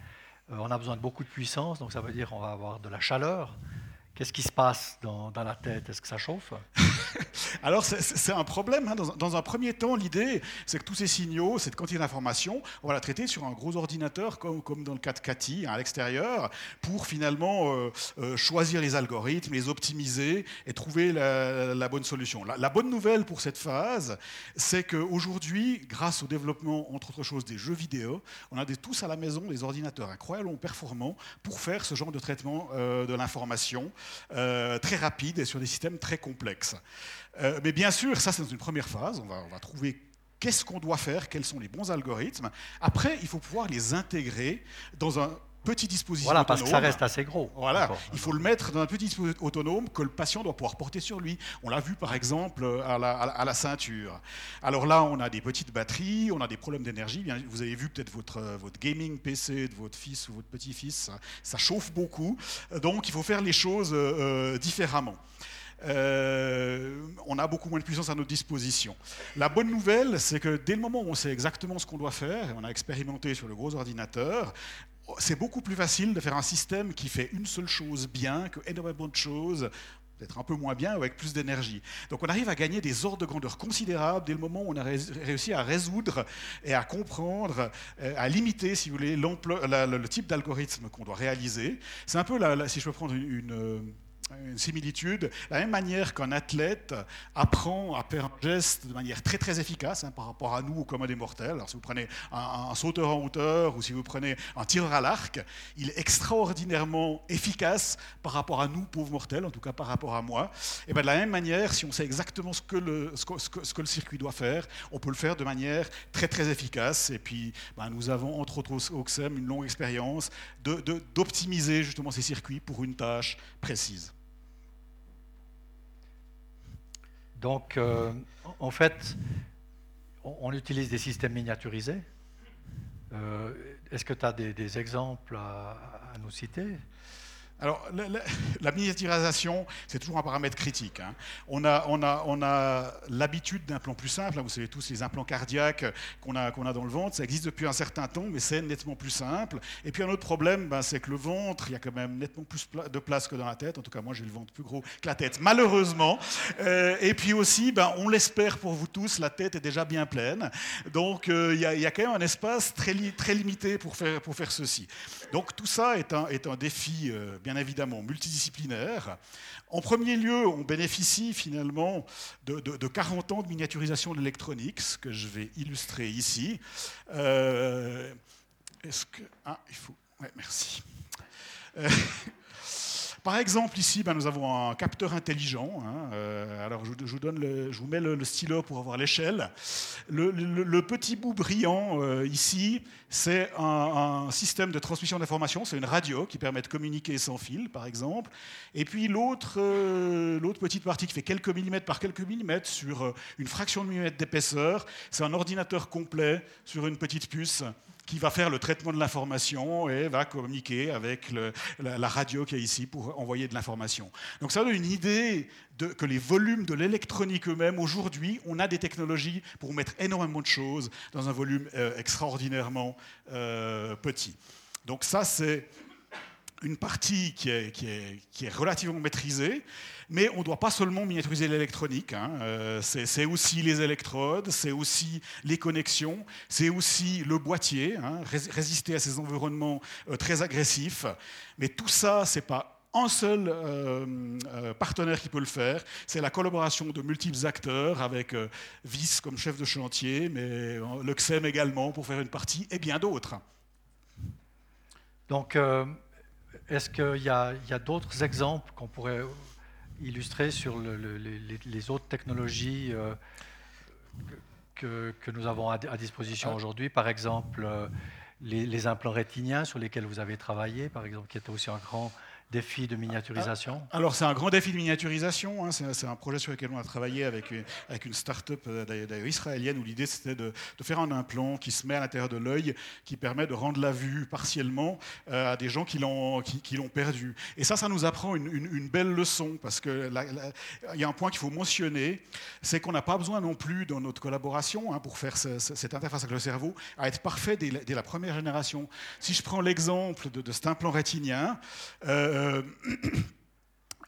euh, on a besoin de beaucoup de puissance, donc ça veut dire qu'on va avoir de la chaleur, Qu'est-ce qui se passe dans, la tête? Est-ce que ça chauffe? Alors, c'est un problème. Hein. Dans, un premier temps, l'idée, c'est que tous ces signaux, cette quantité d'informations, on va la traiter sur un gros ordinateur, comme, dans le cas de Cathy, hein, à l'extérieur, pour finalement euh, euh, choisir les algorithmes, les optimiser et trouver la, bonne solution. La, bonne nouvelle pour cette phase, c'est qu'aujourd'hui, grâce au développement, entre autres choses, des jeux vidéo, on a tous à la maison des ordinateurs incroyablement performants pour faire ce genre de traitement euh, de l'information. Euh, très rapide et sur des systèmes très complexes. Euh, mais bien sûr, ça c'est dans une première phase, on va, on va trouver qu'est-ce qu'on doit faire, quels sont les bons algorithmes. Après, il faut pouvoir les intégrer dans un petit dispositif voilà, parce que ça reste assez gros. Voilà, il faut le mettre dans un petit dispositif autonome que le patient doit pouvoir porter sur lui. On l'a vu par exemple à la, à la, ceinture. Alors là, on a des petites batteries, on a des problèmes d'énergie. Vous avez vu peut-être votre, votre gaming PC de votre fils ou votre petit-fils, ça chauffe beaucoup. Donc il faut faire les choses euh, différemment. Euh, on a beaucoup moins de puissance à notre disposition. La bonne nouvelle, c'est que dès le moment où on sait exactement ce qu'on doit faire, et on a expérimenté sur le gros ordinateur, c'est beaucoup plus facile de faire un système qui fait une seule chose bien que énormément de choses peut-être un peu moins bien ou avec plus d'énergie. Donc on arrive à gagner des ordres de grandeur considérables dès le moment où on a réussi à résoudre et à comprendre, euh, à limiter, si vous voulez, le type d'algorithme qu'on doit réaliser. C'est un peu, si je peux prendre une similitude. La même manière qu'un athlète apprend à faire un geste de manière très très efficace hein, par rapport à nous, au commun des mortels. Alors si vous prenez un, sauteur en hauteur ou si vous prenez un tireur à l'arc, il est extraordinairement efficace par rapport à nous, pauvres mortels, en tout cas par rapport à moi. Et bien de la même manière, si on sait exactement ce que le, ce que, ce que, le circuit doit faire, on peut le faire de manière très très efficace. Et puis ben, nous avons entre autres au OXEM une longue expérience d'optimiser justement ces circuits pour une tâche précise. Donc, euh, en fait, on, utilise des systèmes miniaturisés. Euh, est-ce que tu as des, exemples à, nous citer? Alors, la, miniaturisation, c'est toujours un paramètre critique. Hein. On a, on a, on a l'habitude d'un plan plus simple. Hein. vous savez tous les implants cardiaques qu'on a, qu'on a dans le ventre. Ça existe depuis un certain temps, mais c'est nettement plus simple. Et puis un autre problème, ben, c'est que le ventre, il y a quand même nettement plus de place que dans la tête. En tout cas, moi, j'ai le ventre plus gros que la tête, malheureusement. Euh, et puis aussi, ben, on l'espère pour vous tous, la tête est déjà bien pleine. Donc, euh, il y, a quand même un espace très, très limité pour faire, pour faire ceci. Donc, tout ça est un, est un défi, euh, évidemment multidisciplinaire. En premier lieu, on bénéficie finalement de, 40 ans de miniaturisation de l'électronique, ce que je vais illustrer ici. Euh, est-ce que... Ah, il faut... Ouais, merci. Euh, Par exemple, ici, ben, nous avons un capteur intelligent. Hein, euh, alors, je, vous mets le, stylo pour avoir l'échelle. Le, petit bout brillant euh, ici, c'est un, système de transmission d'informations. C'est une radio qui permet de communiquer sans fil, par exemple. Et puis l'autre euh, l'autre petite partie qui fait quelques millimètres par quelques millimètres sur une fraction de millimètre d'épaisseur, c'est un ordinateur complet sur une petite puce qui va faire le traitement de l'information et va communiquer avec la, radio qui est ici pour envoyer de l'information. Donc ça donne une idée que les volumes de l'électronique eux-mêmes, aujourd'hui, on a des technologies pour mettre énormément de choses dans un volume euh, extraordinairement euh, petit. Donc ça, c'est une partie qui est relativement maîtrisée. Mais on ne doit pas seulement miniaturiser l'électronique, hein. euh, c'est aussi les électrodes, c'est aussi les connexions, c'est aussi le boîtier, hein, résister à ces environnements euh, très agressifs. Mais tout ça, ce n'est pas un seul euh, partenaire qui peut le faire, c'est la collaboration de multiples acteurs avec VIS comme chef de chantier, mais le XEM également pour faire une partie et bien d'autres. Donc, est-ce qu'il y a d'autres exemples qu'on pourrait illustrer sur les, autres technologies euh, que, que, nous avons à, disposition ah. aujourd'hui. Par exemple, euh, les, les, implants rétiniens sur lesquels vous avez travaillé, par exemple, qui était aussi un grand défi de miniaturisation ah, Alors c'est un grand défi de miniaturisation, hein. c'est un projet sur lequel on a travaillé avec une, avec une start-up euh, d'ailleurs israélienne où l'idée c'était de, faire un implant qui se met à l'intérieur de l'œil, qui permet de rendre la vue partiellement euh, à des gens qui l'ont qui, perdu. Et ça, ça nous apprend une, belle leçon parce que il y a un point qu'il faut mentionner, c'est qu'on n'a pas besoin non plus dans notre collaboration hein, pour faire cette interface avec le cerveau à être parfait dès, la première génération. Si je prends l'exemple de, cet implant rétinien, euh, euh,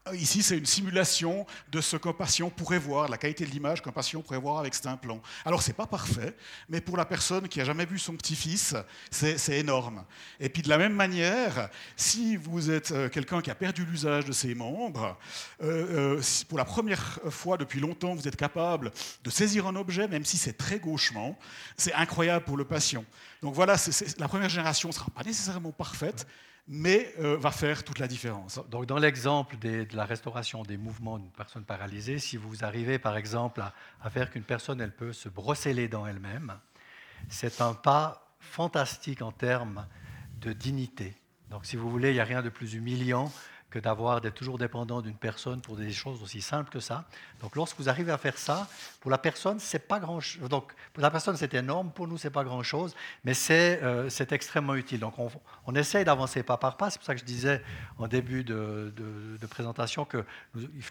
ici, c'est une simulation de ce qu'un patient pourrait voir, la qualité de l'image qu'un patient pourrait voir avec cet implant. Alors, ce n'est pas parfait, mais pour la personne qui n'a jamais vu son petit-fils, c'est énorme. Et puis, de la même manière, si vous êtes euh, quelqu'un qui a perdu l'usage de ses membres, euh, pour la première fois depuis longtemps, vous êtes capable de saisir un objet, même si c'est très gauchement, c'est incroyable pour le patient. Donc voilà, la première génération ne sera pas nécessairement parfaite, mais euh, va faire toute la différence. Donc, dans l'exemple de la restauration des mouvements d'une personne paralysée, si vous arrivez par exemple à, faire qu'une personne elle peut se brosser les dents elle-même, c'est un pas fantastique en termes de dignité. Donc, si vous voulez, il n'y a rien de plus humiliant que d'avoir d'être toujours dépendant d'une personne pour des choses aussi simples que ça. Donc, lorsque vous arrivez à faire ça, pour la personne, c'est pas grand. Donc, pour la personne, c'est énorme. Pour nous, c'est pas grand chose, mais c'est euh, extrêmement utile. Donc, on, on essaye d'avancer pas par pas. C'est pour ça que je disais en début de, de, présentation que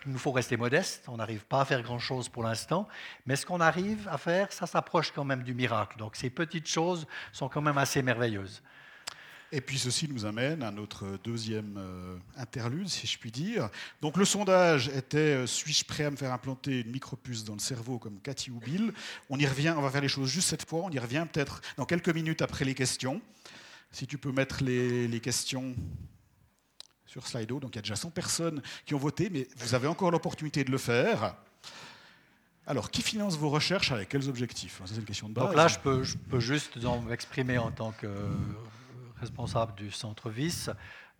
nous faut rester modeste. On n'arrive pas à faire grand chose pour l'instant, mais ce qu'on arrive à faire, ça s'approche quand même du miracle. Donc, ces petites choses sont quand même assez merveilleuses. Et puis ceci nous amène à notre deuxième euh, interlude, si je puis dire. Donc le sondage était euh, suis-je prêt à me faire implanter une micropuce dans le cerveau comme Cathy ou Bill? On y revient, on va faire les choses juste cette fois. On y revient peut-être dans quelques minutes après les questions. Si tu peux mettre les, les questions sur Slido. Donc il y a déjà 100 personnes qui ont voté, mais vous avez encore l'opportunité de le faire. Alors, qui finance vos recherches avec quels objectifs? C'est une question de base. Donc là, je peux, je peux juste m'exprimer en tant que responsable du centre VIS.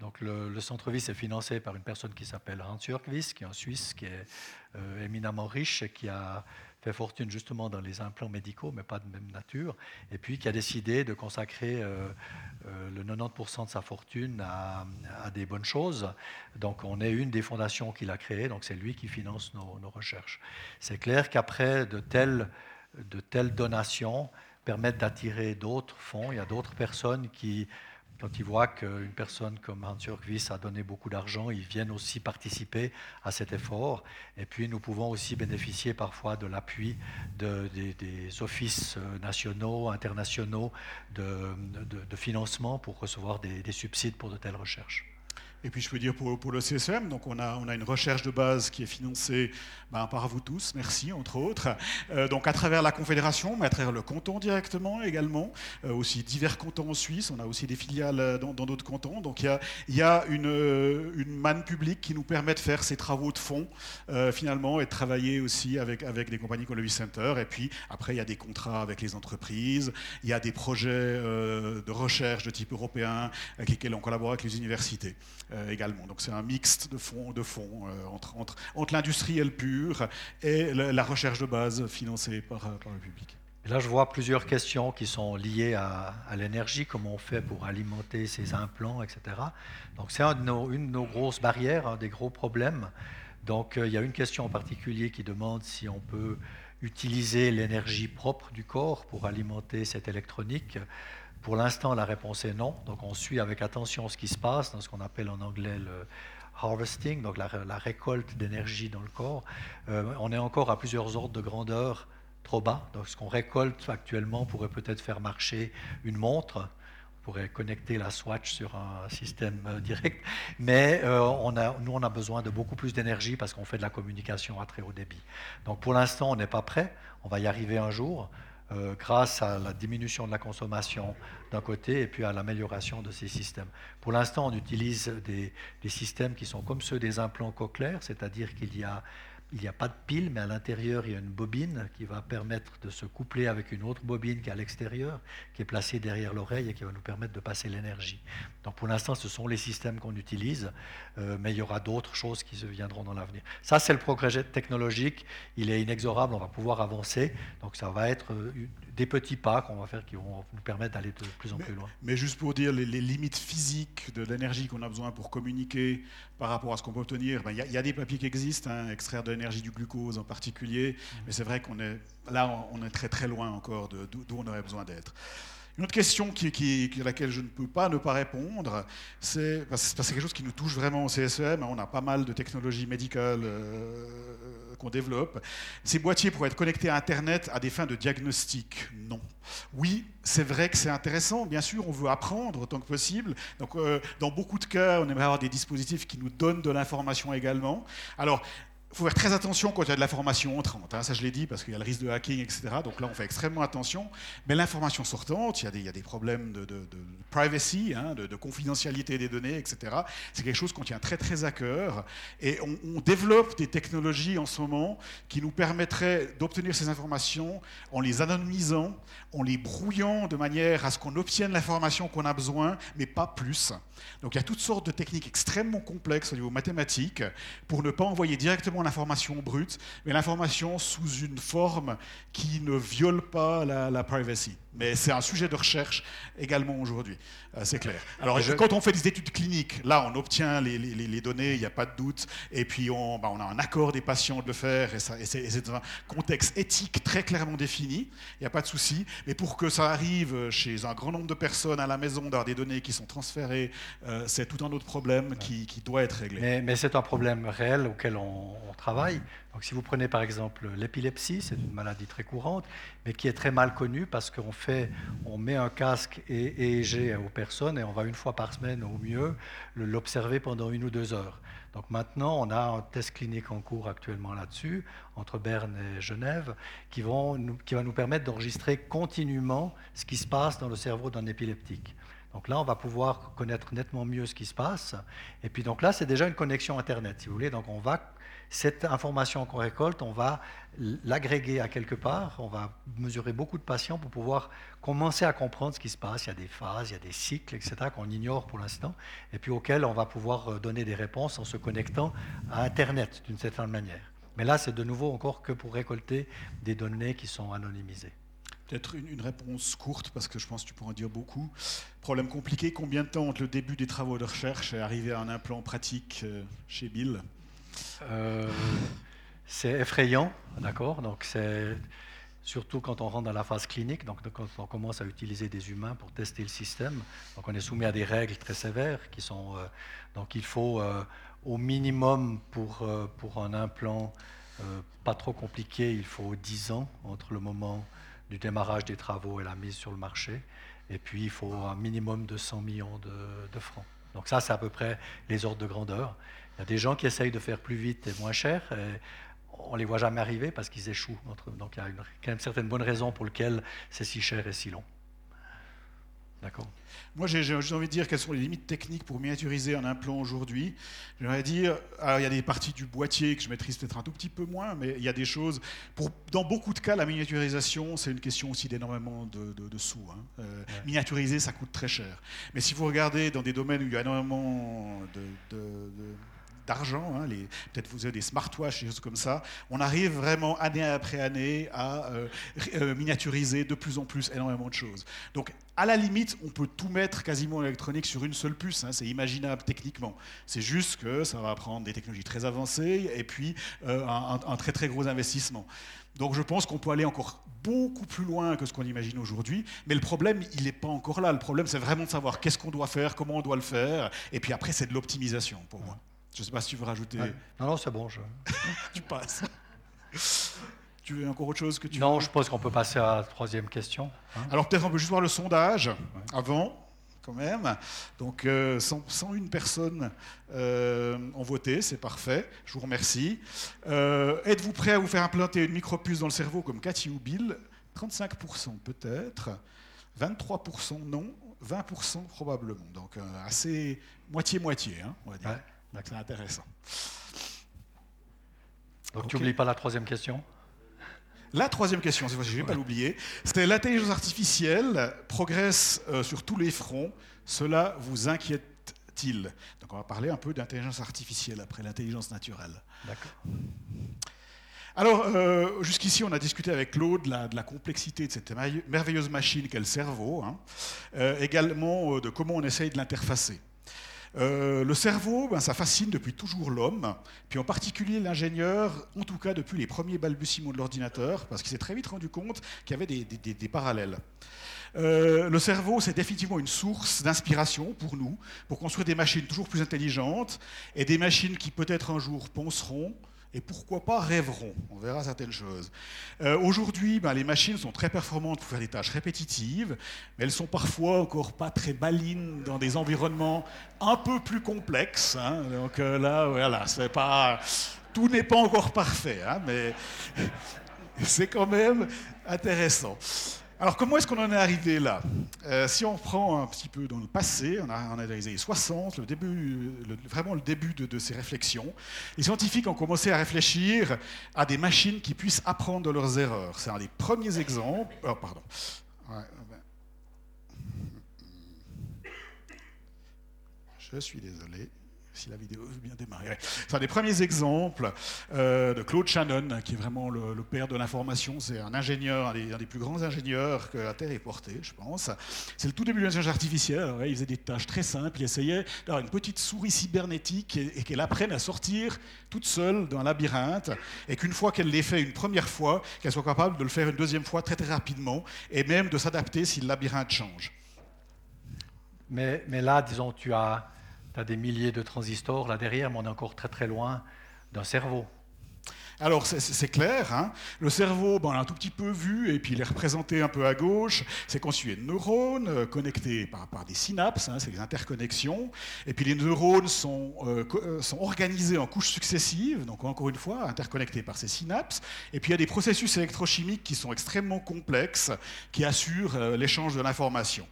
Donc le, centre VIS est financé par une personne qui s'appelle Hans-Jörg Wyss, qui est en Suisse, qui est euh, éminemment riche et qui a fait fortune justement dans les implants médicaux, mais pas de même nature, et puis qui a décidé de consacrer euh, euh, le 90% de sa fortune à, des bonnes choses. Donc on est une des fondations qu'il a créées, donc c'est lui qui finance nos, nos recherches. C'est clair qu'après de telles, de telles donations permettent d'attirer d'autres fonds, il y a d'autres personnes qui quand ils voient qu'une personne comme Hans-Jörg Wyss a donné beaucoup d'argent, ils viennent aussi participer à cet effort. Et puis nous pouvons aussi bénéficier parfois de l'appui des offices nationaux, internationaux de, financement pour recevoir des subsides pour de telles recherches. Et puis je peux dire pour, le CSM, donc on a, on a une recherche de base qui est financée ben, par vous tous, merci entre autres. Euh, donc à travers la Confédération, mais à travers le canton directement également, euh, aussi divers cantons en Suisse, on a aussi des filiales dans d'autres cantons. Donc il y a, y a une, euh, une, manne publique qui nous permet de faire ces travaux de fond finalement et de travailler aussi avec, avec des compagnies comme le Center. Et puis après il y a des contrats avec les entreprises, il y a des projets de recherche de type européen avec lesquels on collabore avec les universités. Également. Donc c'est un mixte de fonds, fonds entre, entre, entre l'industriel pur et la, recherche de base financée par, par le public. Là, je vois plusieurs questions qui sont liées à, l'énergie, comment on fait pour alimenter ces implants, etc. Donc, c'est une de nos grosses barrières, un des gros problèmes. Donc, il y a une question en particulier qui demande si on peut utiliser l'énergie propre du corps pour alimenter cette électronique Pour l'instant, la réponse est non. Donc on suit avec attention ce qui se passe dans ce qu'on appelle en anglais le harvesting, donc la, récolte d'énergie dans le corps. Euh, on est encore à plusieurs ordres de grandeur trop bas. Donc ce qu'on récolte actuellement pourrait peut-être faire marcher une montre pourrait connecter la Swatch sur un système euh, direct, mais euh, on nous, on a besoin de beaucoup plus d'énergie parce qu'on fait de la communication à très haut débit. Donc pour l'instant, on n'est pas prêt, on va y arriver un jour. Euh, grâce à la diminution de la consommation d'un côté et puis à l'amélioration de ces systèmes. Pour l'instant, on utilise des, des, systèmes qui sont comme ceux des implants cochléaires, c'est-à-dire qu'il y a il n'y a pas de pile, mais à l'intérieur, il y a une bobine qui va permettre de se coupler avec une autre bobine qui est à l'extérieur, qui est placée derrière l'oreille et qui va nous permettre de passer l'énergie. Donc pour l'instant, ce sont les systèmes qu'on utilise, euh, mais il y aura d'autres choses qui se viendront dans l'avenir. Ça, c'est le progrès technologique. Il est inexorable, on va pouvoir avancer. Donc ça va être euh, des petits pas qu'on va faire qui vont nous permettre d'aller de plus en plus loin. Mais juste pour dire les, limites physiques de l'énergie qu'on a besoin pour communiquer par rapport à ce qu'on peut obtenir, ben, il y, a des papiers qui existent, hein, extraire de l'énergie du glucose en particulier, mmh. mais c'est vrai qu'on est là, on est très très loin encore d'où on aurait besoin d'être. Une autre question qui, à laquelle je ne peux pas ne pas répondre, c'est parce que c'est quelque chose qui nous touche vraiment au CSEM. Hein, on a pas mal de technologies médicales euh, qu'on développe. Ces boîtiers pourraient être connectés à Internet à des fins de diagnostic Non. Oui, c'est vrai que c'est intéressant. Bien sûr, on veut apprendre autant que possible. Donc, euh, dans beaucoup de cas, on aimerait avoir des dispositifs qui nous donnent de l'information également. Alors, il faut faire très attention quand il y a de l'information entrante. Hein. Ça, je l'ai dit, parce qu'il y a le risque de hacking, etc. Donc là, on fait extrêmement attention. Mais l'information sortante, il y, a des, problèmes de, privacy, hein, de, confidentialité des données, etc. C'est quelque chose qu'on tient très, très à cœur. Et on, développe des technologies en ce moment qui nous permettraient d'obtenir ces informations en les anonymisant, en les brouillant de manière à ce qu'on obtienne l'information qu'on a besoin, mais pas plus. Donc il y a toutes sortes de techniques extrêmement complexes au niveau mathématique pour ne pas envoyer directement l'information brute, mais l'information sous une forme qui ne viole pas la, privacy. Mais c'est un sujet de recherche également aujourd'hui, euh, c'est clair. Alors quand on fait des études cliniques, là on obtient les, données, il n'y a pas de doute, et puis on, bah, on, a un accord des patients de le faire, et, c'est dans un contexte éthique très clairement défini, il n'y a pas de souci. Mais pour que ça arrive chez un grand nombre de personnes à la maison, d'avoir des données qui sont transférées, euh, c'est tout un autre problème qui, doit être réglé. Mais, c'est un problème réel auquel on, travaille. Donc, si vous prenez par exemple l'épilepsie, c'est une maladie très courante, mais qui est très mal connue parce qu'on fait, on met un casque et EEG aux personnes et on va une fois par semaine au mieux l'observer pendant une ou deux heures. Donc maintenant, on a un test clinique en cours actuellement là-dessus, entre Berne et Genève, qui, qui va nous permettre d'enregistrer continuellement ce qui se passe dans le cerveau d'un épileptique. Donc là, on va pouvoir connaître nettement mieux ce qui se passe. Et puis donc là, c'est déjà une connexion Internet, si vous voulez. Donc on va, cette information qu'on récolte, on va l'agréger à quelque part. On va mesurer beaucoup de patients pour pouvoir commencer à comprendre ce qui se passe. Il y a des phases, il y a des cycles, etc., qu'on ignore pour l'instant, et puis auxquels on va pouvoir euh, donner des réponses en se connectant à Internet d'une certaine manière. Mais là, c'est de nouveau encore que pour récolter des données qui sont anonymisées. Peut-être une, réponse courte, parce que je pense que tu pourras dire beaucoup. Problème compliqué, combien de temps entre le début des travaux de recherche et arriver à un implant pratique euh, chez Bill? Euh, C'est effrayant, d'accord Donc c'est surtout quand on rentre dans la phase clinique, donc quand on commence à utiliser des humains pour tester le système. Donc on est soumis à des règles très sévères qui sont... Euh, donc il faut au minimum pour, pour un implant pas trop compliqué, il faut 10 ans entre le moment du démarrage des travaux et la mise sur le marché. Et puis, il faut un minimum de 100 millions de, francs. Donc ça, c'est à peu près les ordres de grandeur. Il y a des gens qui essayent de faire plus vite et moins cher. Et on ne les voit jamais arriver parce qu'ils échouent. Donc il y a une, quand même certaine bonne raison pour laquelle c'est si cher et si long. D'accord. Moi, j'ai j'ai envie de dire quelles sont les limites techniques pour miniaturiser un implant aujourd'hui. J'aimerais dire, alors il y a des parties du boîtier que je maîtrise peut-être un tout petit peu moins, mais il y a des choses. Pour, dans beaucoup de cas, la miniaturisation, c'est une question aussi d'énormément de, de- de sous. hein. Euh, Miniaturiser, ça coûte très cher. Mais si vous regardez dans des domaines où il y a énormément de- d'argent, hein, peut-être vous avez des smartwatches, des choses comme ça, on arrive vraiment année après année à euh, euh, miniaturiser de plus en plus énormément de choses. Donc à la limite, on peut tout mettre quasiment en électronique sur une seule puce, hein, c'est imaginable techniquement. C'est juste que ça va prendre des technologies très avancées et puis euh, un- un très très gros investissement. Donc je pense qu'on peut aller encore beaucoup plus loin que ce qu'on imagine aujourd'hui, mais le problème, il n'est pas encore là. Le problème, c'est vraiment de savoir qu'est-ce qu'on doit faire, comment on doit le faire, et puis après, c'est de l'optimisation pour moi. Je ne sais pas si tu veux rajouter. Ouais. Non, non, c'est bon. je- Tu passes. tu veux encore autre chose que tu Non, je pense qu'on peut passer à la troisième question. hein. Alors peut-être on peut juste voir le sondage avant, quand même. Donc euh, 100 101 personnes euh, ont voté, c'est parfait. Je vous remercie. Euh, Êtes-vous prêt à vous faire implanter une micropuce dans le cerveau comme Cathy ou Bill? 35% peut-être, 23% non, 20% probablement. Donc euh, assez moitié-moitié, hein, on va dire. Ouais, Donc c'est intéressant. Donc tu n'oublies pas la troisième question? La troisième question, je ne vais pas l'oublier, c'était l'intelligence artificielle progresse euh, sur tous les fronts. Cela vous inquiète-t-il? Donc on va parler un peu d'intelligence artificielle après l'intelligence naturelle. D'accord. Alors, euh, jusqu'ici, on a discuté avec Claude de la, de la complexité de cette merveille- merveilleuse machine qu'est le cerveau, hein. Euh, également de comment on essaye de l'interfacer. Euh, le cerveau, ben, ça fascine depuis toujours l'homme, puis en particulier l'ingénieur, en tout cas depuis les premiers balbutiements de l'ordinateur, parce qu'il s'est très vite rendu compte qu'il y avait des, parallèles. Euh, le cerveau, c'est définitivement une source d'inspiration pour nous, pour construire des machines toujours plus intelligentes, et des machines qui peut-être un jour penseront, et pourquoi pas rêveront? On verra certaines choses. Euh, Aujourd'hui, ben, les machines sont très performantes pour faire des tâches répétitives, mais elles sont parfois encore pas très balines dans des environnements un peu plus complexes. hein. Donc euh, là, voilà, c'est pas, tout n'est pas encore parfait, hein, mais c'est quand même intéressant. Alors, comment est-ce qu'on en est arrivé là? Euh, Si on reprend un petit peu dans le passé, on, a, on est dans les années 60, le début, vraiment le début de, ces réflexions, les scientifiques ont commencé à réfléchir à des machines qui puissent apprendre de leurs erreurs. C'est un des premiers exemples. Oh, pardon. Je suis désolé. Si la vidéo veut bien démarrer. C'est un des premiers exemples euh, de Claude Shannon, qui est vraiment le, père de l'information. C'est un ingénieur, un des, plus grands ingénieurs que la Terre ait porté, je pense. C'est le tout début de l'intelligence artificielle. Ouais, il faisait des tâches très simples. Il essayait d'avoir une petite souris cybernétique et, qu'elle apprenne à sortir toute seule d'un labyrinthe. Et qu'une fois qu'elle l'ait fait une première fois, qu'elle soit capable de le faire une deuxième fois très très rapidement et même de s'adapter si le labyrinthe change. Mais là, disons, tu as, tu as des milliers de transistors là derrière, mais on est encore très très loin d'un cerveau. Alors c'est- clair, hein. le cerveau, ben, on l'a un tout petit peu vu, et puis il est représenté un peu à gauche, c'est constitué de neurones euh, connectés par, des synapses, hein, c'est les interconnexions, et puis les neurones sont, euh, euh, sont organisés en couches successives, donc encore une fois interconnectés par ces synapses, et puis il y a des processus électrochimiques qui sont extrêmement complexes, qui assurent l'échange de l'information.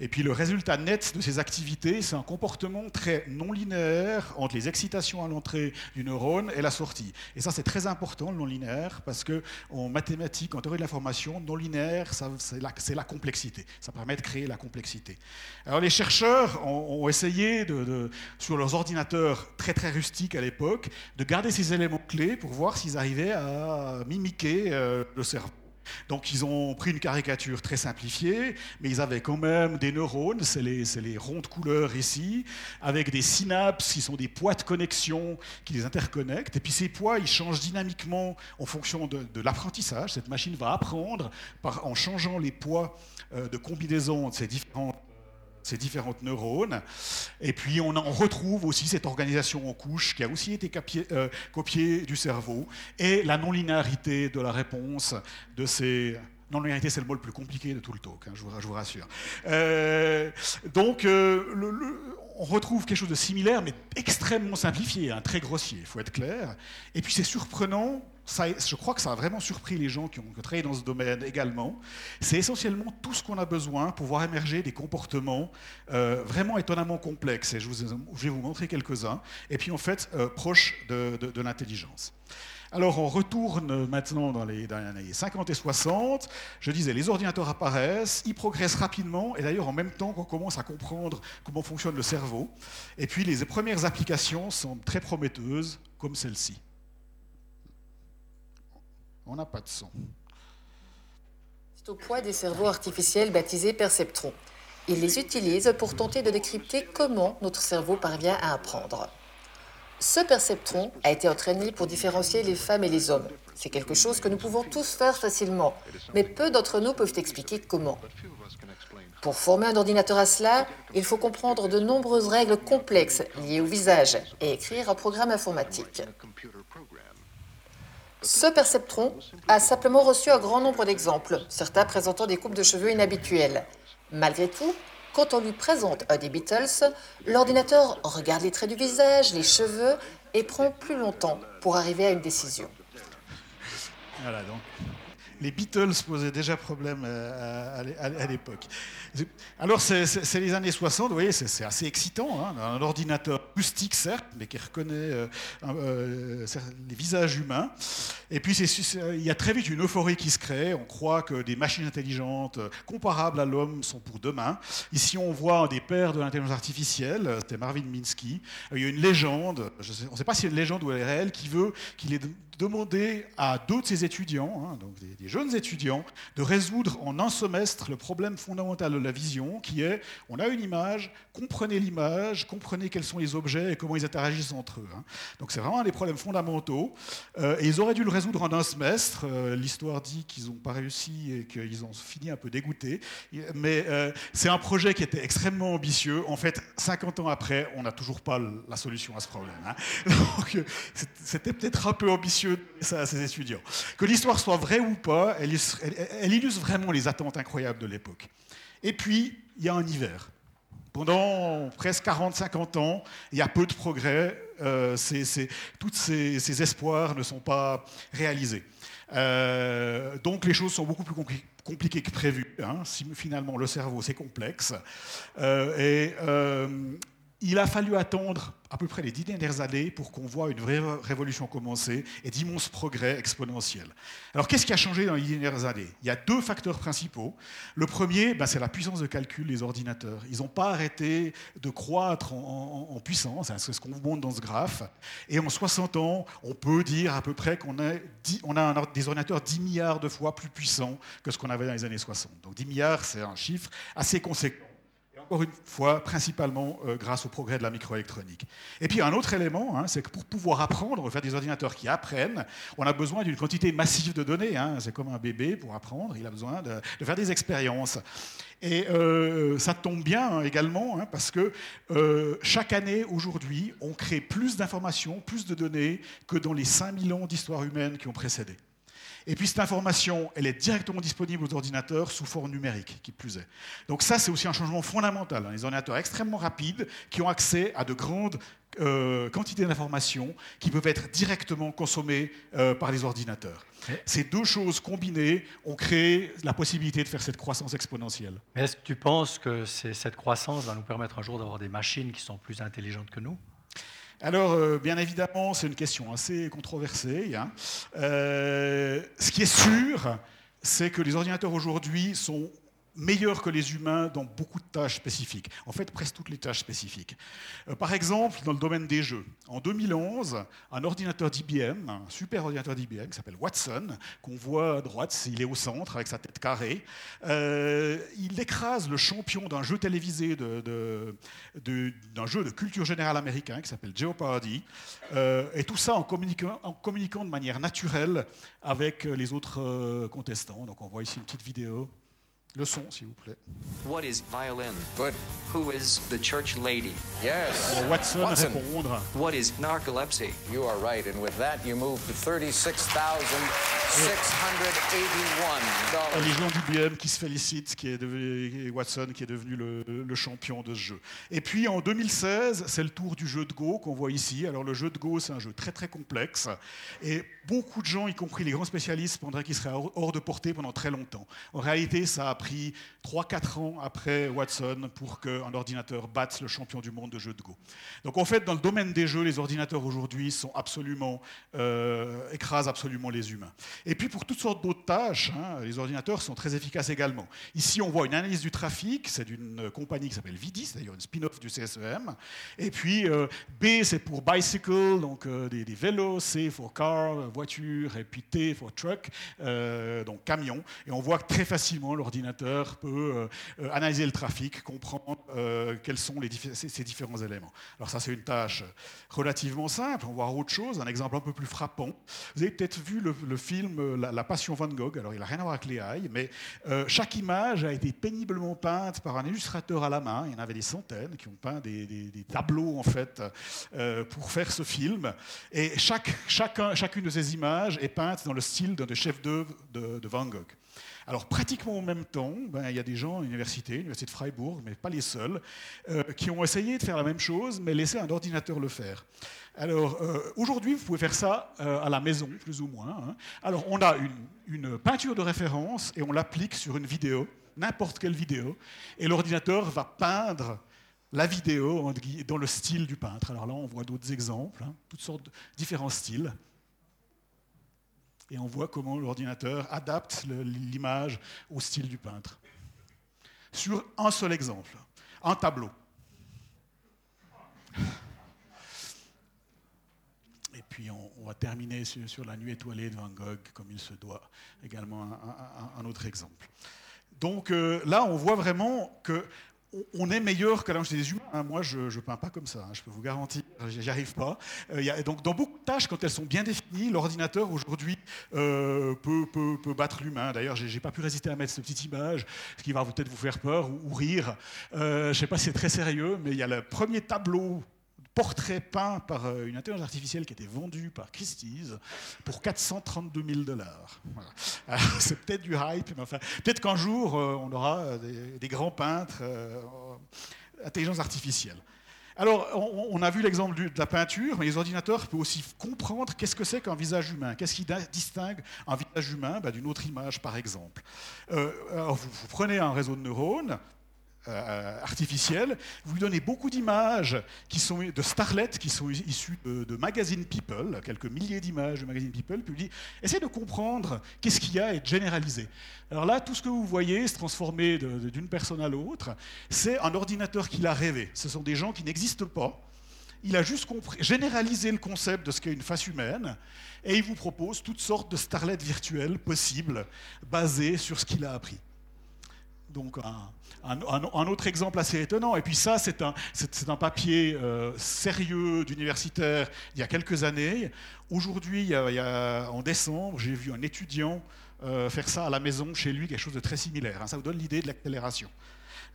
Et puis le résultat net de ces activités, c'est un comportement très non linéaire entre les excitations à l'entrée du neurone et la sortie. Et ça, c'est très important, le non linéaire, parce que en mathématiques, en théorie de l'information, non linéaire, c'est la, complexité. Ça permet de créer la complexité. Alors les chercheurs ont, essayé, sur leurs ordinateurs très très rustiques à l'époque, de garder ces éléments clés pour voir s'ils arrivaient à mimiquer euh, le cerveau. Donc ils ont pris une caricature très simplifiée, mais ils avaient quand même des neurones, c'est les, les ronds de couleur ici, avec des synapses qui sont des poids de connexion qui les interconnectent. Et puis ces poids, ils changent dynamiquement en fonction de, l'apprentissage. Cette machine va apprendre en changeant les poids euh, de combinaison de ces différentes ces différentes neurones. Et puis on, en retrouve aussi cette organisation en couches qui a aussi été euh, copiée du cerveau et la non-linéarité de la réponse de ces... Non-linéarité, c'est le mot le plus compliqué de tout le talk, hein, je, vous, rassure. Euh, donc, euh, on retrouve quelque chose de similaire, mais extrêmement simplifié, hein, très grossier, il faut être clair. Et puis c'est surprenant, je crois que ça a vraiment surpris les gens qui ont travaillé dans ce domaine également. C'est essentiellement tout ce qu'on a besoin pour voir émerger des comportements euh, vraiment étonnamment complexes. Et je, vais vous montrer quelques-uns. Et puis en fait, euh, de l'intelligence. Alors on retourne maintenant dans les, années 50 et 60. Je disais, les ordinateurs apparaissent, ils progressent rapidement, et d'ailleurs en même temps qu'on commence à comprendre comment fonctionne le cerveau. Et puis les premières applications sont très prometteuses, comme celle-ci. On n'a pas de son. C'est au poids des cerveaux artificiels baptisés perceptrons. Ils les utilisent pour tenter de décrypter comment notre cerveau parvient à apprendre. Ce perceptron a été entraîné pour différencier les femmes et les hommes. C'est quelque chose que nous pouvons tous faire facilement, mais peu d'entre nous peuvent expliquer comment. Pour former un ordinateur à cela, il faut comprendre de nombreuses règles complexes liées au visage et écrire un programme informatique. Ce perceptron a simplement reçu un grand nombre d'exemples, certains présentant des coupes de cheveux inhabituelles. Malgré tout, quand on lui présente un des Beatles, l'ordinateur regarde les traits du visage, les cheveux et prend plus longtemps pour arriver à une décision. Voilà donc les Beatles posaient déjà problème euh, à, l'époque. Alors, c'est les années 60, vous voyez, c'est assez excitant. Hein, un ordinateur rustique, certes, mais qui reconnaît euh, euh, les visages humains. Et puis, il y a très vite une euphorie qui se crée. On croit que des machines intelligentes comparables à l'homme sont pour demain. Ici, on voit des pères de l'intelligence artificielle, c'était Marvin Minsky. Il y a une légende, on ne sait pas si c'est une légende ou elle est réelle, qui veut qu'il ait demandé à d'autres de ses étudiants, hein, donc des, jeunes étudiants, de résoudre en un semestre le problème fondamental de la vision, qui est on a une image, comprenez l'image, comprenez quels sont les objets et comment ils interagissent entre eux. Hein. Donc c'est vraiment un des problèmes fondamentaux. Euh, et ils auraient dû le résoudre en un semestre. Euh, l'histoire dit qu'ils n'ont pas réussi et qu'ils ont fini un peu dégoûtés. Mais euh, c'est un projet qui était extrêmement ambitieux. En fait, 50 ans après, on n'a toujours pas la solution à ce problème. Hein. Donc c'était peut-être un peu ambitieux ça à ses étudiants. Que l'histoire soit vraie ou pas, elle, illustre vraiment les attentes incroyables de l'époque. Et puis, il y a un hiver. Pendant presque 40-50 ans, il y a peu de progrès. Euh, tous ces, espoirs ne sont pas réalisés. Euh, donc les choses sont beaucoup plus compliquées que prévu. Hein. Finalement, le cerveau, c'est complexe. Euh, et il a fallu attendre à peu près les dix dernières années pour qu'on voit une vraie révolution commencer et d'immenses progrès exponentiels. Alors qu'est-ce qui a changé dans les dix dernières années? Il y a deux facteurs principaux. Le premier, ben, c'est la puissance de calcul des ordinateurs. Ils n'ont pas arrêté de croître en, puissance, hein, c'est ce qu'on vous montre dans ce graphe. Et en 60 ans, on peut dire à peu près qu'on a, a des ordinateurs 10 milliards de fois plus puissants que ce qu'on avait dans les années 60. Donc 10 milliards, c'est un chiffre assez conséquent encore une fois, principalement euh, grâce au progrès de la microélectronique. Et puis un autre élément, hein, c'est que pour pouvoir apprendre, faire des ordinateurs qui apprennent, on a besoin d'une quantité massive de données. Hein. C'est comme un bébé pour apprendre, il a besoin de, faire des expériences. Et euh, ça tombe bien hein, également, parce que euh, chaque année, aujourd'hui, on crée plus d'informations, plus de données que dans les 5000 ans d'histoire humaine qui ont précédé. Et puis cette information, elle est directement disponible aux ordinateurs sous forme numérique, qui plus est. Donc ça, c'est aussi un changement fondamental. Les ordinateurs extrêmement rapides qui ont accès à de grandes euh, quantités d'informations qui peuvent être directement consommées euh, par les ordinateurs. Ces deux choses combinées ont créé la possibilité de faire cette croissance exponentielle. Est-ce que tu penses que cette croissance va nous permettre un jour d'avoir des machines qui sont plus intelligentes que nous? Alors, euh, bien évidemment, c'est une question assez controversée. Hein. Euh, ce qui est sûr, c'est que les ordinateurs aujourd'hui sont meilleur que les humains dans beaucoup de tâches spécifiques. En fait, presque toutes les tâches spécifiques. Euh, par exemple, dans le domaine des jeux. En 2011, un ordinateur d'IBM, un super ordinateur d'IBM qui s'appelle Watson, qu'on voit à droite, il est au centre avec sa tête carrée, euh, il écrase le champion d'un jeu télévisé, d'un jeu de culture générale américain qui s'appelle Jeopardy, euh, et tout ça en communiquant, en communiquant de manière naturelle avec les autres contestants. Donc on voit ici une petite vidéo Le son, s'il vous plaît. What is violin? Good. Who is the church lady? Yes. Alors, Watson, Watson. répondre. What is narcolepsy? You are right. And with that, you move to $36,681. Les gens d'IBM qui se félicitent, qui est devenu, et Watson qui est devenu le, le champion de ce jeu. Et puis en 2016, c'est le tour du jeu de Go qu'on voit ici. Alors le jeu de Go, c'est un jeu très très complexe. Et beaucoup de gens, y compris les grands spécialistes, pendraient qu'il serait hors hors de portée pendant très longtemps. En réalité, ça a pris 3-4 ans après Watson pour qu'un ordinateur batte le champion du monde de jeu de Go. Donc en fait, dans le domaine des jeux, les ordinateurs aujourd'hui sont absolument euh, écrasent absolument les humains. Et puis pour toutes sortes d'autres tâches, hein, les ordinateurs sont très efficaces également. Ici, on voit une analyse du trafic, c'est d'une compagnie qui s'appelle Vidis, d'ailleurs une spin-off du CSEM. Et puis euh, B, c'est pour bicycle, donc euh, des, des vélos, C pour car, voiture, et puis T pour truck, donc camion. Et on voit très facilement l'ordinateur peut euh, euh, analyser le trafic, comprendre euh, quels sont ces, différents éléments. Alors ça, c'est une tâche relativement simple. On va voir autre chose, un exemple un peu plus frappant. Vous avez peut-être vu le, film la, Passion Van Gogh. Alors, il n'a rien à voir avec les hailles, mais chaque image a été péniblement peinte par un illustrateur à la main. Il y en avait des centaines qui ont peint des, tableaux, en fait, pour faire ce film. Et chaque, chacun, chacune de ces images est peinte dans le style d'un des chefs d'œuvre de, de Van Gogh. Alors, pratiquement en même temps, ben, il y a des gens à l'université, l'université de Freiburg, mais pas les seuls, euh, qui ont essayé de faire la même chose, mais laisser un ordinateur le faire. Alors, euh, aujourd'hui, vous pouvez faire ça euh, à la maison, plus ou moins. hein. Alors, on a une, peinture de référence et on l'applique sur une vidéo, n'importe quelle vidéo, et l'ordinateur va peindre la vidéo dans le style du peintre. Alors là, on voit d'autres exemples, hein, toutes sortes de différents styles. Et on voit comment l'ordinateur adapte l'image au style du peintre. Sur un seul exemple, un tableau. Et puis on, va terminer sur, la nuit étoilée de Van Gogh, comme il se doit. Également un autre exemple. Donc euh, là, on voit vraiment que on- est meilleur que la des humains. hein. Moi, je ne peins pas comme ça, hein, je peux vous garantir, j'y arrive pas. Euh, donc, dans beaucoup de tâches, quand elles sont bien définies, l'ordinateur aujourd'hui euh, peut, peut- peut battre l'humain. D'ailleurs, j'ai n'ai pas pu résister à mettre cette petite image, ce qui va peut-être vous faire peur ou, ou rire. Euh, je ne sais pas si c'est très sérieux, mais il y a le premier tableau portrait peint par euh, une intelligence artificielle qui était vendu par Christie's pour 432 000 dollars. C'est peut-être du hype, mais peut-être qu'un jour, euh, on aura euh, des, grands peintres euh, intelligence artificielle. Alors, on, a vu l'exemple de la peinture, mais les ordinateurs peuvent aussi comprendre qu'est-ce que c'est qu'un visage humain. Qu'est-ce qui distingue un visage humain bah, d'une autre image, par exemple. Alors, vous prenez un réseau de neurones, euh, artificiel, vous lui donnez beaucoup d'images qui sont de starlets qui sont issues de, de magazine People, quelques milliers d'images de magazine People, puis il dit essayez de comprendre qu'est-ce qu'il y a et de généraliser. Alors là, tout ce que vous voyez se transformer d'une personne à l'autre, c'est un ordinateur qu'il a rêvé. Ce sont des gens qui n'existent pas. Il a juste compris, généralisé le concept de ce qu'est une face humaine et il vous propose toutes sortes de starlets virtuelles possibles basées sur ce qu'il a appris. Donc un, autre exemple assez étonnant. Et puis ça, c'est un, un papier euh, sérieux d'universitaire il y a quelques années. Aujourd'hui, en décembre, j'ai vu un étudiant euh, faire ça à la maison chez lui, quelque chose de très similaire. hein. Ça vous donne l'idée de l'accélération.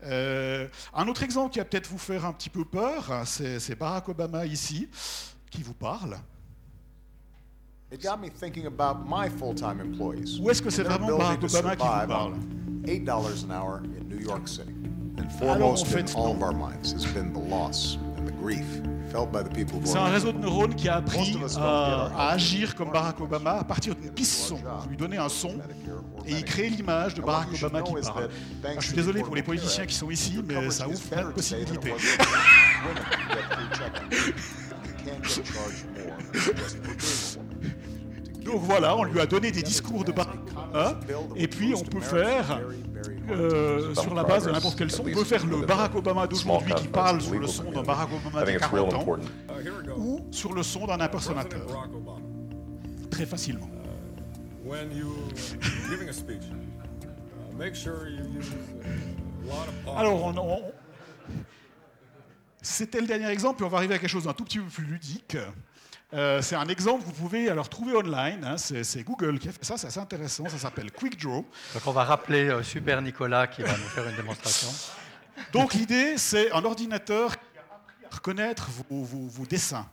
Euh, un autre exemple qui va peut-être vous faire un petit peu peur, hein, c'est Barack Obama ici, qui vous parle. It got me thinking about my full-time employees. Ou est-ce que c'est vraiment Barack Obama qui vous survive parle? on Eight dollars an hour in New York City. And foremost in all of our minds has been the loss and the grief felt by the people who C'est un réseau de neurones qui a appris don't à, agir comme. Barack Obama à partir d'une piste son. Vous lui donnez un son et il crée l'image de Barack Obama qui parle. Ah, je suis désolé pour les politiciens qui sont ici, mais ça ouvre plein de possibilités. Donc voilà, on lui a donné des discours de Obama, et puis on peut faire, euh, sur la base de n'importe quel son, on peut faire le Barack Obama d'aujourd'hui qui parle sur le son d'un Barack Obama de 40 ans, ou sur le son d'un impersonateur, très facilement. Alors, on- c'était le dernier exemple, puis on va arriver à quelque chose d'un tout petit peu plus ludique. Euh, c'est un exemple que vous pouvez alors trouver online. hein, c'est, Google qui a fait ça, c'est assez intéressant. Ça s'appelle QuickDraw. Donc on va rappeler euh, Super Nicolas qui va nous faire une démonstration. Donc l'idée, c'est un ordinateur qui a appris à reconnaître vos, vos- vos dessins.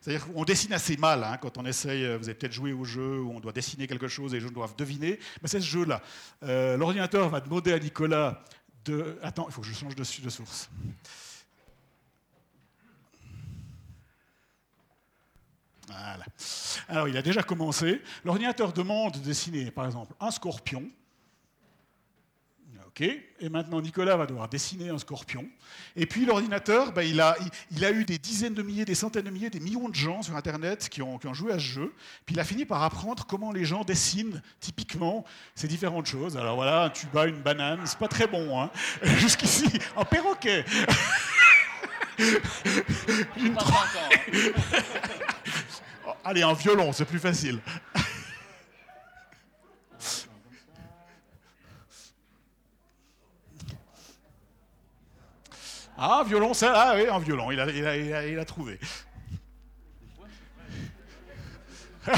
C'est-à-dire qu'on dessine assez mal hein, quand on essaye, euh, vous avez peut-être joué au jeu où on doit dessiner quelque chose et les gens doivent deviner, mais c'est ce jeu-là. Euh, L'ordinateur va demander à Nicolas de... Attends, il faut que je change de source. Voilà. Alors, il a déjà commencé. L'ordinateur demande de dessiner, par exemple, un scorpion. OK. Et maintenant, Nicolas va devoir dessiner un scorpion. Et puis, l'ordinateur, ben, il, a, il, il a eu des dizaines de milliers, des centaines de milliers, des millions de gens sur Internet qui ont, qui ont joué à ce jeu. Puis, il a fini par apprendre comment les gens dessinent typiquement ces différentes choses. Alors voilà, un tuba, une banane, c'est pas très bon. Hein. Jusqu'ici, un perroquet. Une Allez, un violon, c'est plus facile. Ah, violon, ça, ah oui, un violon, il a trouvé.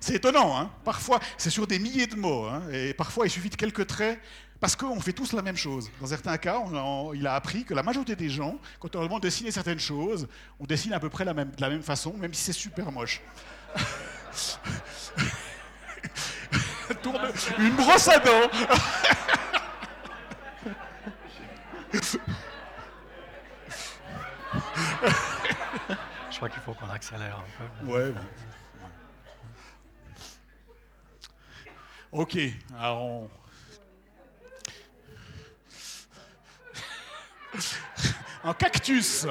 C'est étonnant, hein parfois, c'est sur des milliers de mots, hein, et parfois il suffit de quelques traits, parce qu'on fait tous la même chose. Dans certains cas, on il a appris que la majorité des gens, quand on leur demande de dessiner certaines choses, on dessine à peu près la même, de la même façon, même si c'est super moche. Tourne- une brosse à dents Je crois qu'il faut qu'on accélère un peu. Ouais. bon. Ok, alors on... Un cactus.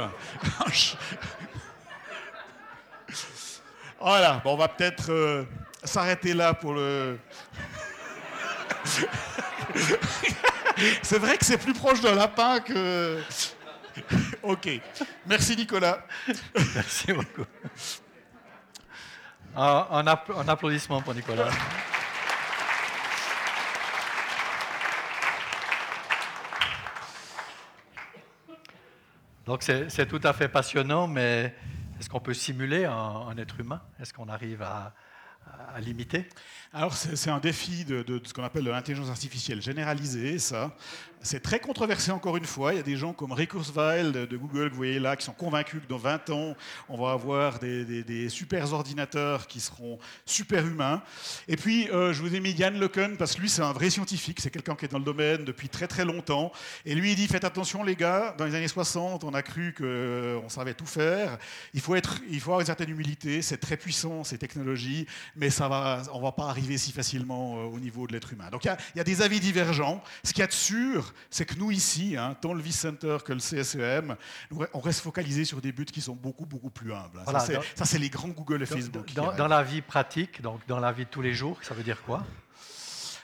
Voilà, bon, on va peut-être euh, s'arrêter là pour le... c'est vrai que c'est plus proche d'un lapin que... ok, merci Nicolas. Merci beaucoup. Un applaudissement pour Nicolas. Donc c'est tout à fait passionnant, mais est-ce qu'on peut simuler un, un être humain? Est-ce qu'on arrive à, à l'imiter? Alors, c'est un défi de, ce qu'on appelle l'intelligence artificielle généralisée, ça. C'est très controversé encore une fois. Il y a des gens comme Ray Kurzweil de, Google, que vous voyez là, qui sont convaincus que dans 20 ans, on va avoir des, des- super ordinateurs qui seront super humains. Et puis, euh, je vous ai mis Yann LeCun, parce que lui, c'est un vrai scientifique. C'est quelqu'un qui est dans le domaine depuis très très longtemps. Et lui, il dit, faites attention les gars, dans les années 60, on a cru qu'on savait tout faire. Il faut, être, il faut avoir une certaine humilité. C'est très puissant, ces technologies, mais ça va, on ne va pas arriver si facilement euh, au niveau de l'être humain. Donc il y a- il y, a des avis divergents. Ce qu'il y a de sûr, c'est que nous ici, hein, tant le Vice Center que le CSEM, on reste focalisé sur des buts qui sont beaucoup, beaucoup plus humbles. hein. Voilà, ça, c'est- les grands Google et Dans- Facebook. dans la vie pratique, donc dans la vie de tous les jours, ça veut dire quoi?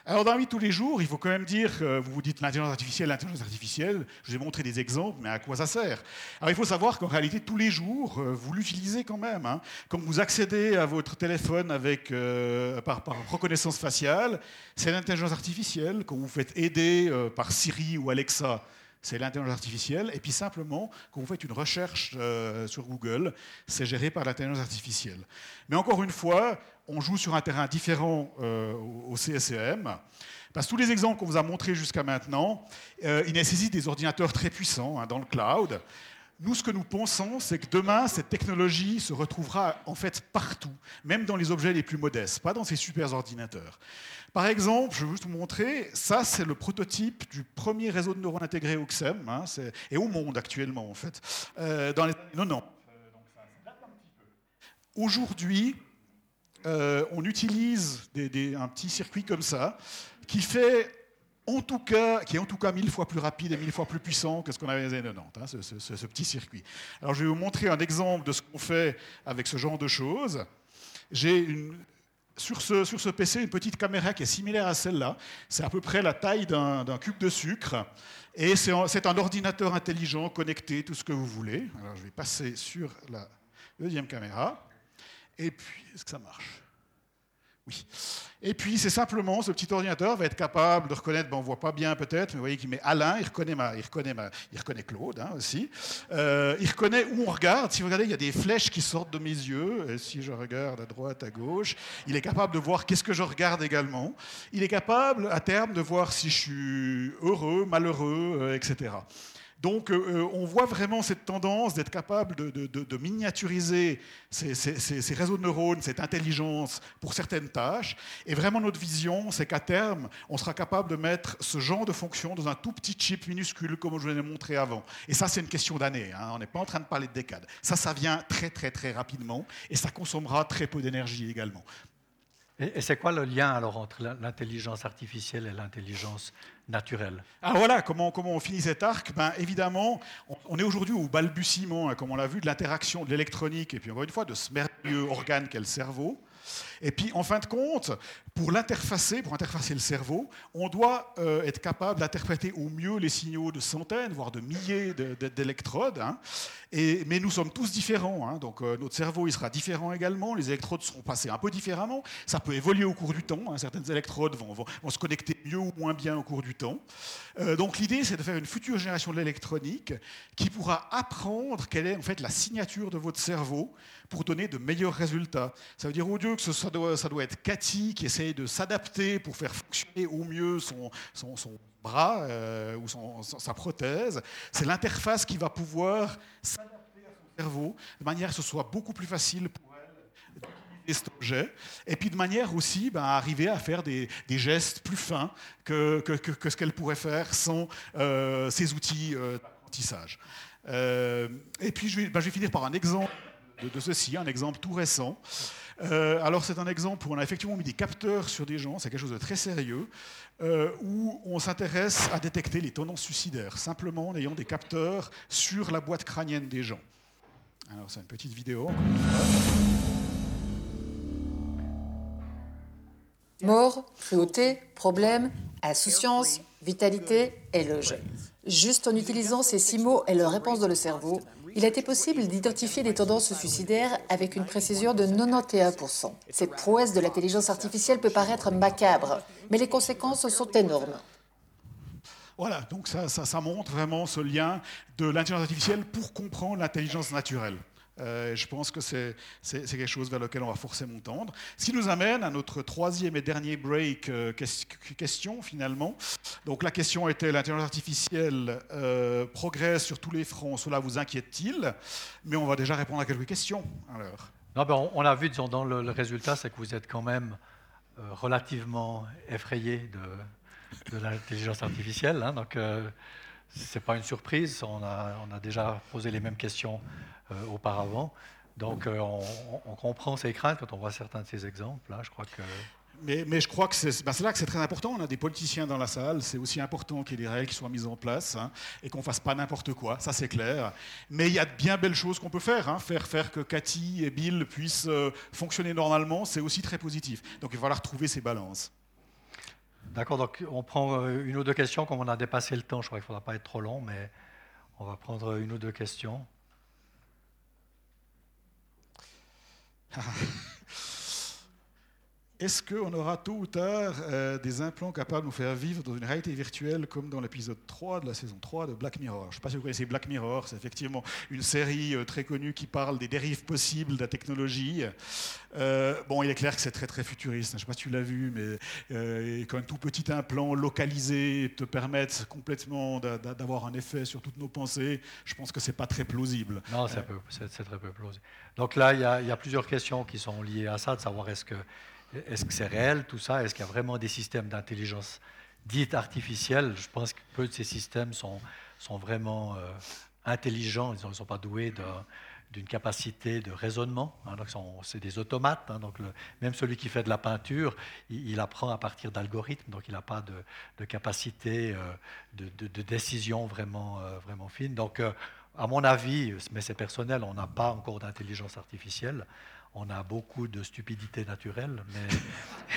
Alors, dans la vie de tous les jours, il faut quand même dire, vous vous dites l'intelligence artificielle, l'intelligence artificielle, je vous ai montré des exemples, mais à quoi ça sert? Alors, il faut savoir qu'en réalité, tous les jours, euh, vous l'utilisez quand même. hein. Quand vous accédez à votre téléphone avec, euh, par, reconnaissance faciale, c'est l'intelligence artificielle. Quand vous faites aider euh, par Siri ou Alexa, c'est l'intelligence artificielle. Et puis simplement, quand vous faites une recherche sur Google, c'est géré par l'intelligence artificielle. Mais encore une fois, on joue sur un terrain différent euh, au CSEM. Parce que tous les exemples qu'on vous a montrés jusqu'à maintenant, euh, ils nécessitent des ordinateurs très puissants hein, dans le cloud. Nous, ce que nous pensons, c'est que demain, cette technologie se retrouvera en fait partout, même dans les objets les plus modestes, pas dans ces super ordinateurs. Par exemple, je vais vous montrer, ça c'est le prototype du premier réseau de neurones intégrés au XEM, hein, et au monde actuellement en fait, euh, dans les années 90. Aujourd'hui, euh, on utilise un petit circuit comme ça, qui fait en tout cas, qui est en tout cas mille fois plus rapide et mille fois plus puissant que ce qu'on avait dans les années 90, hein, ce, petit circuit. Alors je vais vous montrer un exemple de ce qu'on fait avec ce genre de choses. J'ai sur, ce, sur ce PC une petite caméra qui est similaire à celle-là. C'est à peu près la taille d'un cube de sucre. Et c'est un, un ordinateur intelligent, connecté, tout ce que vous voulez. Alors je vais passer sur la deuxième caméra. Et puis, est-ce que ça marche? Oui. Et puis, c'est simplement, ce petit ordinateur va être capable de reconnaître, bon, on ne voit pas bien peut-être, mais vous voyez qu'il met Alain, il reconnaît, ma, il reconnaît, ma, il reconnaît Claude hein, aussi. Euh, il reconnaît où on regarde. Si vous regardez, il y a des flèches qui sortent de mes yeux. Et si je regarde à droite, à gauche, il est capable de voir qu'est-ce que je regarde également. Il est capable, à terme, de voir si je suis heureux, malheureux, euh, etc. Donc euh, on voit vraiment cette tendance d'être capable de, miniaturiser ces réseaux de neurones, cette intelligence pour certaines tâches. Et vraiment notre vision, c'est qu'à terme, on sera capable de mettre ce genre de fonction dans un tout petit chip minuscule comme je vous l'ai montré avant. Et ça, c'est une question d'années. hein. On n'est pas en train de parler de décades. Ça, ça vient très très très rapidement et ça consommera très peu d'énergie également. Et, c'est quoi le lien alors entre l'intelligence artificielle et l'intelligence naturelle? Ah voilà, comment, comment on finit cet arc? Ben, Évidemment, on, on est aujourd'hui au balbutiement, hein, comme on l'a vu, de l'interaction de l'électronique et puis encore une fois de ce merveilleux organe qu'est le cerveau. Et puis, en fin de compte, pour l'interfacer, pour interfacer le cerveau, on doit euh, être capable d'interpréter au mieux les signaux de centaines, voire de milliers de- de- d'électrodes. hein. Mais nous sommes tous différents. hein. Donc, euh, notre cerveau, il sera différent également. Les électrodes seront passées un peu différemment. Ça peut évoluer au cours du temps. hein. Certaines électrodes vont, se connecter mieux ou moins bien au cours du temps. Euh, donc, l'idée, c'est de faire une future génération de l'électronique qui pourra apprendre quelle est en fait la signature de votre cerveau pour donner de meilleurs résultats. Ça veut dire au lieu que ce- ça ça doit être Cathy qui essaye de s'adapter pour faire fonctionner au mieux son, bras euh, ou sa prothèse, c'est l'interface qui va pouvoir s'adapter à son cerveau de manière que ce soit beaucoup plus facile pour elle d'utiliser cet objet, et puis de manière aussi ben, à arriver à faire des, gestes plus fins que, ce qu'elle pourrait faire sans euh, ces outils euh, d'apprentissage. Euh, et puis je vais, ben, je vais finir par un exemple de ceci, un exemple tout récent. Euh, alors c'est un exemple où on a effectivement mis des capteurs sur des gens, c'est quelque chose de très sérieux, euh, où on s'intéresse à détecter les tendances suicidaires, simplement en ayant des capteurs sur la boîte crânienne des gens. Alors c'est une petite vidéo. Mort, cruauté, problème, insouciance, vitalité, éloge. Juste en utilisant ces six mots et leur réponse dans le cerveau, il a été possible d'identifier des tendances suicidaires avec une précision de 91%. Cette prouesse de l'intelligence artificielle peut paraître macabre, mais les conséquences sont énormes. Voilà, donc ça, montre vraiment ce lien de l'intelligence artificielle pour comprendre l'intelligence naturelle. Euh, je pense que c'est quelque chose vers lequel on va forcément tendre. Ce qui nous amène à notre troisième et dernier break euh, ques- question finalement. Donc la question était l'intelligence artificielle euh, progresse sur tous les fronts, cela vous inquiète-t-il? Mais on va déjà répondre à quelques questions. Alors. Non, ben, on, on l'a vu dans le, résultat, c'est que vous êtes quand même euh, relativement effrayé de, l'intelligence artificielle. hein, donc, ce n'est pas une surprise. On a, a déjà posé les mêmes questions auparavant. Donc, euh, on, comprend ces craintes quand on voit certains de ces exemples. hein. Je crois que. Mais, mais je crois que c'est ben, c'est là que c'est très important. On a des politiciens dans la salle. C'est aussi important qu'il y ait des règles qui soient mises en place hein, et qu'on ne fasse pas n'importe quoi. Ça, c'est clair. Mais il y a de bien belles choses qu'on peut faire. hein. Faire, faire que Cathy et Bill puissent euh, fonctionner normalement, c'est aussi très positif. Donc il va falloir trouver ces balances. D'accord, donc on prend euh, une ou deux questions. Comme on a dépassé le temps, je crois qu'il ne faudra pas être trop long, mais on va prendre une ou deux questions. 哈哈。Est-ce qu'on aura tôt ou tard euh, des implants capables de nous faire vivre dans une réalité virtuelle comme dans l'épisode 3 de la saison 3 de Black Mirror? Je ne sais pas si vous connaissez Black Mirror, c'est effectivement une série euh, très connue qui parle des dérives possibles de la technologie. Euh, bon, il est clair que c'est très très futuriste, hein, je ne sais pas si tu l'as vu, mais quand un tout petit implant localisé te permette complètement d'a- d'a- d'avoir un effet sur toutes nos pensées, je pense que c'est pas très plausible. Non, c'est très peu plausible. Donc là, il y, y a plusieurs questions qui sont liées à ça, de savoir est-ce que est-ce que c'est réel tout ça? Est-ce qu'il y a vraiment des systèmes d'intelligence dite artificielle Je pense que peu de ces systèmes sont, sont vraiment euh, intelligents, ils ne sont pas doués d'une capacité de raisonnement. hein. c'est des automates. hein. donc même celui qui fait de la peinture, il, apprend à partir d'algorithmes, donc il n'a pas de, capacité euh, de, décision vraiment, euh, vraiment fine. Donc, à mon avis, mais c'est personnel, on n'a pas encore d'intelligence artificielle. On a beaucoup de stupidité naturelle,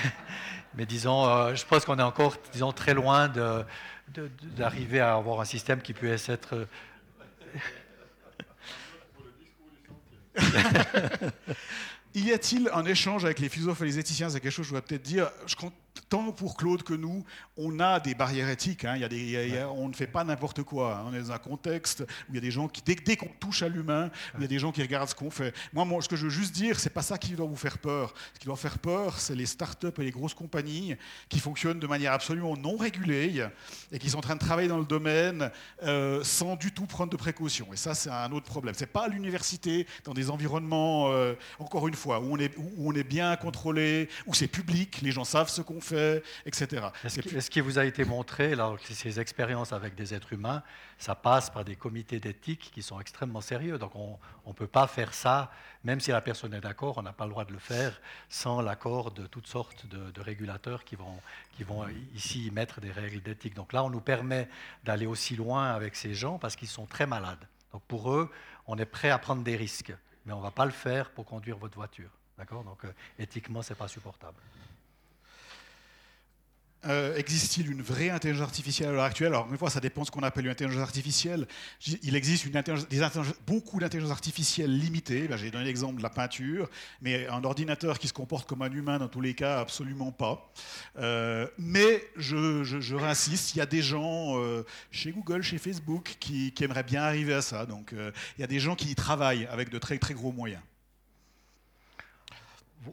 mais, disons, euh, je pense qu'on est encore, disons, très loin d'arriver à avoir un système qui puisse être. euh, Y a-t-il un échange avec les philosophes et les éthiciens? C'est quelque chose que je voudrais peut-être dire. Je compte tant pour Claude que nous, on a des barrières éthiques. hein. Il y a des, il y a- il y a- on ne fait pas n'importe quoi. hein. On est dans un contexte où il y a des gens qui, dès, dès qu'on touche à l'humain, il y a des gens qui regardent ce qu'on fait. Moi, moi, ce que je veux juste dire, c'est pas ça qui doit vous faire peur. Ce qui doit faire peur, c'est les startups et les grosses compagnies qui fonctionnent de manière absolument non régulée et qui sont en train de travailler dans le domaine euh, sans du tout prendre de précautions. Et ça, c'est un autre problème. C'est pas à l'université, dans des environnements, euh, encore une fois, où on, est, où on est bien contrôlé, où c'est public, les gens savent ce qu'on fait, etc. Est-ce qui- vous a été montré, là, ces expériences avec des êtres humains, ça passe par des comités d'éthique qui sont extrêmement sérieux. Donc on ne peut pas faire ça, même si la personne est d'accord, on n'a pas le droit de le faire sans l'accord de toutes sortes de, de régulateurs qui vont, qui vont ici mettre des règles d'éthique. Donc là, on nous permet d'aller aussi loin avec ces gens parce qu'ils sont très malades. Donc pour eux, on est prêt à prendre des risques, mais on ne va pas le faire pour conduire votre voiture. D'accord? Donc euh, éthiquement, ce n'est pas supportable. Euh, Existe-t-il une vraie intelligence artificielle à l'heure actuelle? Alors, une fois, ça dépend de ce qu'on appelle une intelligence artificielle. Il existe beaucoup d'intelligence artificielle limitée. J'ai donné l'exemple de la peinture, mais un ordinateur qui se comporte comme un humain, dans tous les cas, absolument pas. Euh, mais je, je, réinsiste, il y a des gens euh, chez Google, chez Facebook, qui, aimeraient bien arriver à ça. Donc, il y a des gens qui y travaillent avec de très, très gros moyens.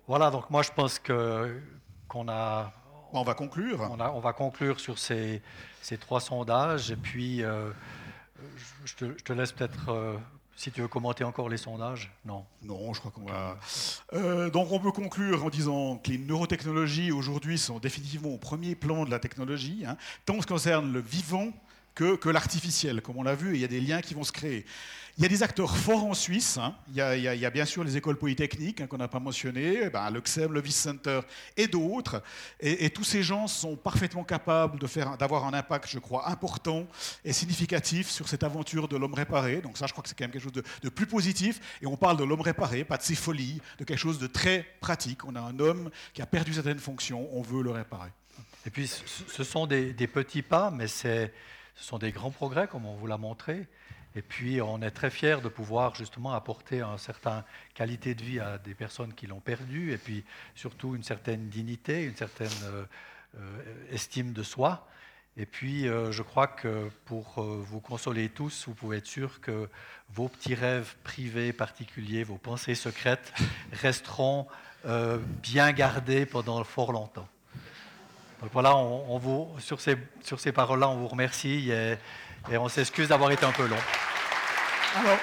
Voilà, donc moi je pense qu'on a on va conclure. On, a- on va conclure sur ces, ces trois sondages et puis euh, je, te, je te laisse peut-être, euh, si tu veux commenter encore les sondages. Non. Non, je crois qu'on va. Euh, donc on peut conclure en disant que les neurotechnologies aujourd'hui sont définitivement au premier plan de la technologie, hein, tant en ce qui concerne le vivant que, l'artificiel, comme on l'a vu, et il y a des liens qui vont se créer. Il y a des acteurs forts en Suisse. hein. Il, y a, bien sûr les écoles polytechniques hein, qu'on n'a pas mentionnées, ben, le XEM, le Vice Center et d'autres. Et, tous ces gens sont parfaitement capables d'avoir un impact, je crois, important et significatif sur cette aventure de l'homme réparé. Donc ça, je crois que c'est quand même quelque chose de, plus positif. Et on parle de l'homme réparé, pas de ses folies, de quelque chose de très pratique. On a un homme qui a perdu certaines fonctions, on veut le réparer. Et puis ce, sont des petits pas, mais c'est- ce sont des grands progrès, comme on vous l'a montré. Et puis on est très fiers de pouvoir justement apporter une certaine qualité de vie à des personnes qui l'ont perdu, et puis surtout une certaine dignité, une certaine euh, euh, estime de soi. Et puis, euh, je crois que pour vous consoler tous, vous pouvez être sûr que vos petits rêves privés, particuliers, vos pensées secrètes resteront bien gardés pendant fort longtemps. Voilà, on, vous, sur ces, sur ces paroles-là, on vous remercie et, on s'excuse d'avoir été un peu long. Alors,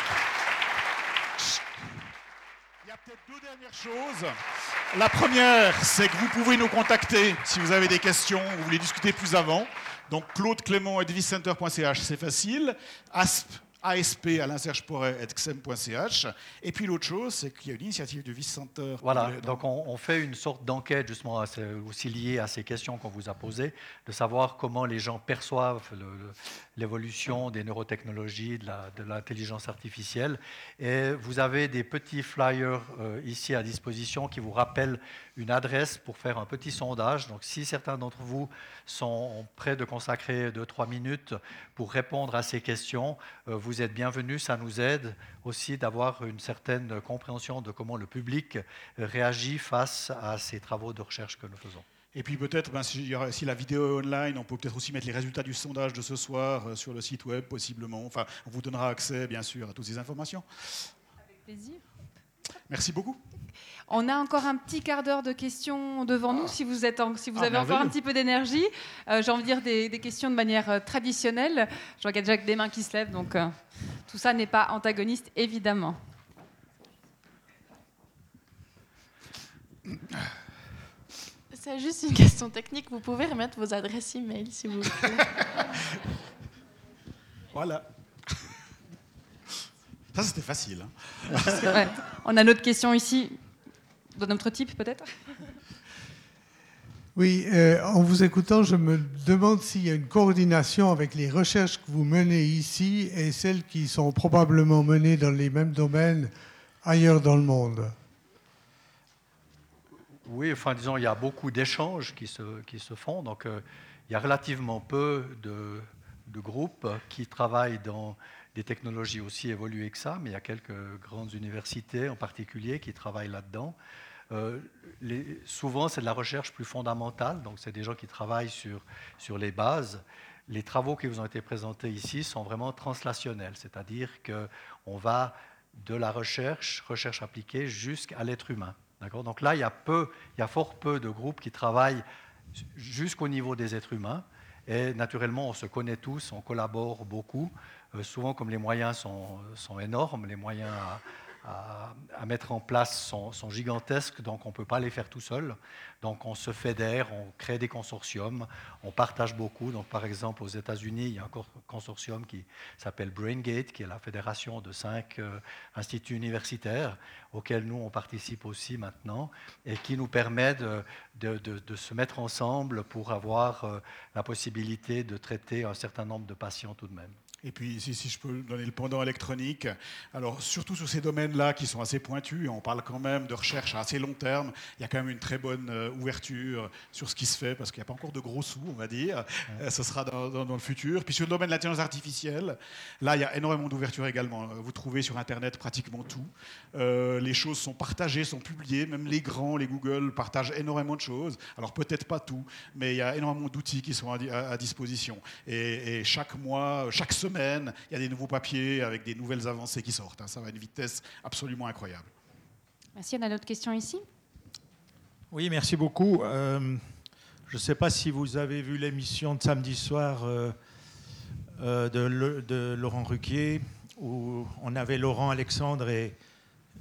il y a peut-être deux dernières choses. La première, c'est que vous pouvez nous contacter si vous avez des questions, vous voulez discuter plus avant. Donc Claude Clément viscenter.ch, c'est facile. Asp, ASP Alain Serge Poret xm.ch. Et puis l'autre chose, c'est qu'il y a une initiative du Vice Center. Voilà, donc on, fait une sorte d'enquête justement aussi liée à ces questions qu'on vous a posées, de savoir comment les gens perçoivent l'évolution des neurotechnologies, de l'intelligence artificielle. Et vous avez des petits flyers euh, ici à disposition qui vous rappellent une adresse pour faire un petit sondage. Donc si certains d'entre vous sont prêts de consacrer 2-3 minutes pour répondre à ces questions, euh, vous êtes bienvenus. Ça nous aide aussi d'avoir une certaine compréhension de comment le public réagit face à ces travaux de recherche que nous faisons. Et puis peut-être, ben, si, si la vidéo est online, on peut peut-être aussi mettre les résultats du sondage de ce soir euh, sur le site web, possiblement. Enfin, on vous donnera accès, bien sûr, à toutes ces informations. Avec plaisir. Merci beaucoup. On a encore un petit quart d'heure de questions devant nous, si vous, êtes en- si vous Ah, avez encore merveilleux. un petit peu d'énergie. Euh, J'ai envie de dire des, des questions de manière euh, traditionnelle. Je vois qu'il y a déjà que des mains qui se lèvent, donc euh, tout ça n'est pas antagoniste, évidemment. C'est juste une question technique. Vous pouvez remettre vos adresses e-mail, s'il vous plaît. Voilà. Ça, c'était facile. hein. Ouais. On a notre question ici, de notre type peut-être? Oui, euh, en vous écoutant, je me demande s'il y a une coordination avec les recherches que vous menez ici et celles qui sont probablement menées dans les mêmes domaines ailleurs dans le monde. Oui, enfin disons, il y a beaucoup d'échanges qui se, qui se font, donc euh, il y a relativement peu de, de groupes qui travaillent dans des technologies aussi évoluées que ça, mais il y a quelques grandes universités en particulier qui travaillent là-dedans. Euh, souvent, c'est de la recherche plus fondamentale, donc c'est des gens qui travaillent sur, sur les bases. Les travaux qui vous ont été présentés ici sont vraiment translationnels, c'est-à-dire qu'on va de la recherche, recherche appliquée, jusqu'à l'être humain. Donc là, il y, a peu, il y a fort peu de groupes qui travaillent jusqu'au niveau des êtres humains. Et naturellement, on se connaît tous, on collabore beaucoup. Euh, souvent, comme les moyens sont, sont énormes, les moyens à, à, mettre en place sont, gigantesques, donc on ne peut pas les faire tout seul. Donc on se fédère, on crée des consortiums, on partage beaucoup. Donc par exemple aux États-Unis, il y a un consortium qui s'appelle BrainGate, qui est la fédération de cinq euh, instituts universitaires auxquels nous on participe aussi maintenant et qui nous permet de, se mettre ensemble pour avoir euh, la possibilité de traiter un certain nombre de patients tout de même. Et puis, si, si, je peux donner le pendant électronique, alors surtout sur ces domaines-là qui sont assez pointus, on parle quand même de recherche à assez long terme, il y a quand même une très bonne euh, ouverture sur ce qui se fait, parce qu'il n'y a pas encore de gros sous, on va dire, euh, ce sera dans, dans, le futur. Puis sur le domaine de l'intelligence artificielle, là, il y a énormément d'ouverture également. Vous trouvez sur Internet pratiquement tout. Euh, les choses sont partagées, sont publiées, même les grands, les Google, partagent énormément de choses. Alors peut-être pas tout, mais il y a énormément d'outils qui sont à, disposition. Et, et chaque mois, chaque semaine, il y a des nouveaux papiers avec des nouvelles avancées qui sortent. Hein. Ça va à une vitesse absolument incroyable. Merci. On a d'autres questions ici Oui, merci beaucoup. Euh, je ne sais pas si vous avez vu l'émission de samedi soir euh, euh, de, de, Laurent Ruquier, où on avait Laurent Alexandre et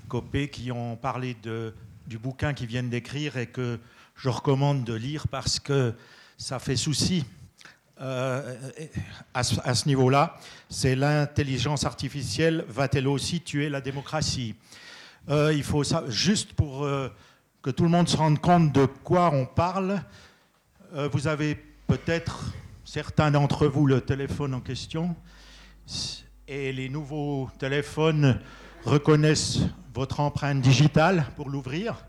Copé qui ont parlé de, du bouquin qu'ils viennent d'écrire et que je recommande de lire parce que ça fait souci euh, à ce, niveau-là, c'est l'intelligence artificielle va-t-elle aussi tuer la démocratie euh, Il faut juste pour euh, que tout le monde se rende compte de quoi on parle. vous avez peut-être certains d'entre vous le téléphone en question, et les nouveaux téléphones reconnaissent votre empreinte digitale pour l'ouvrir.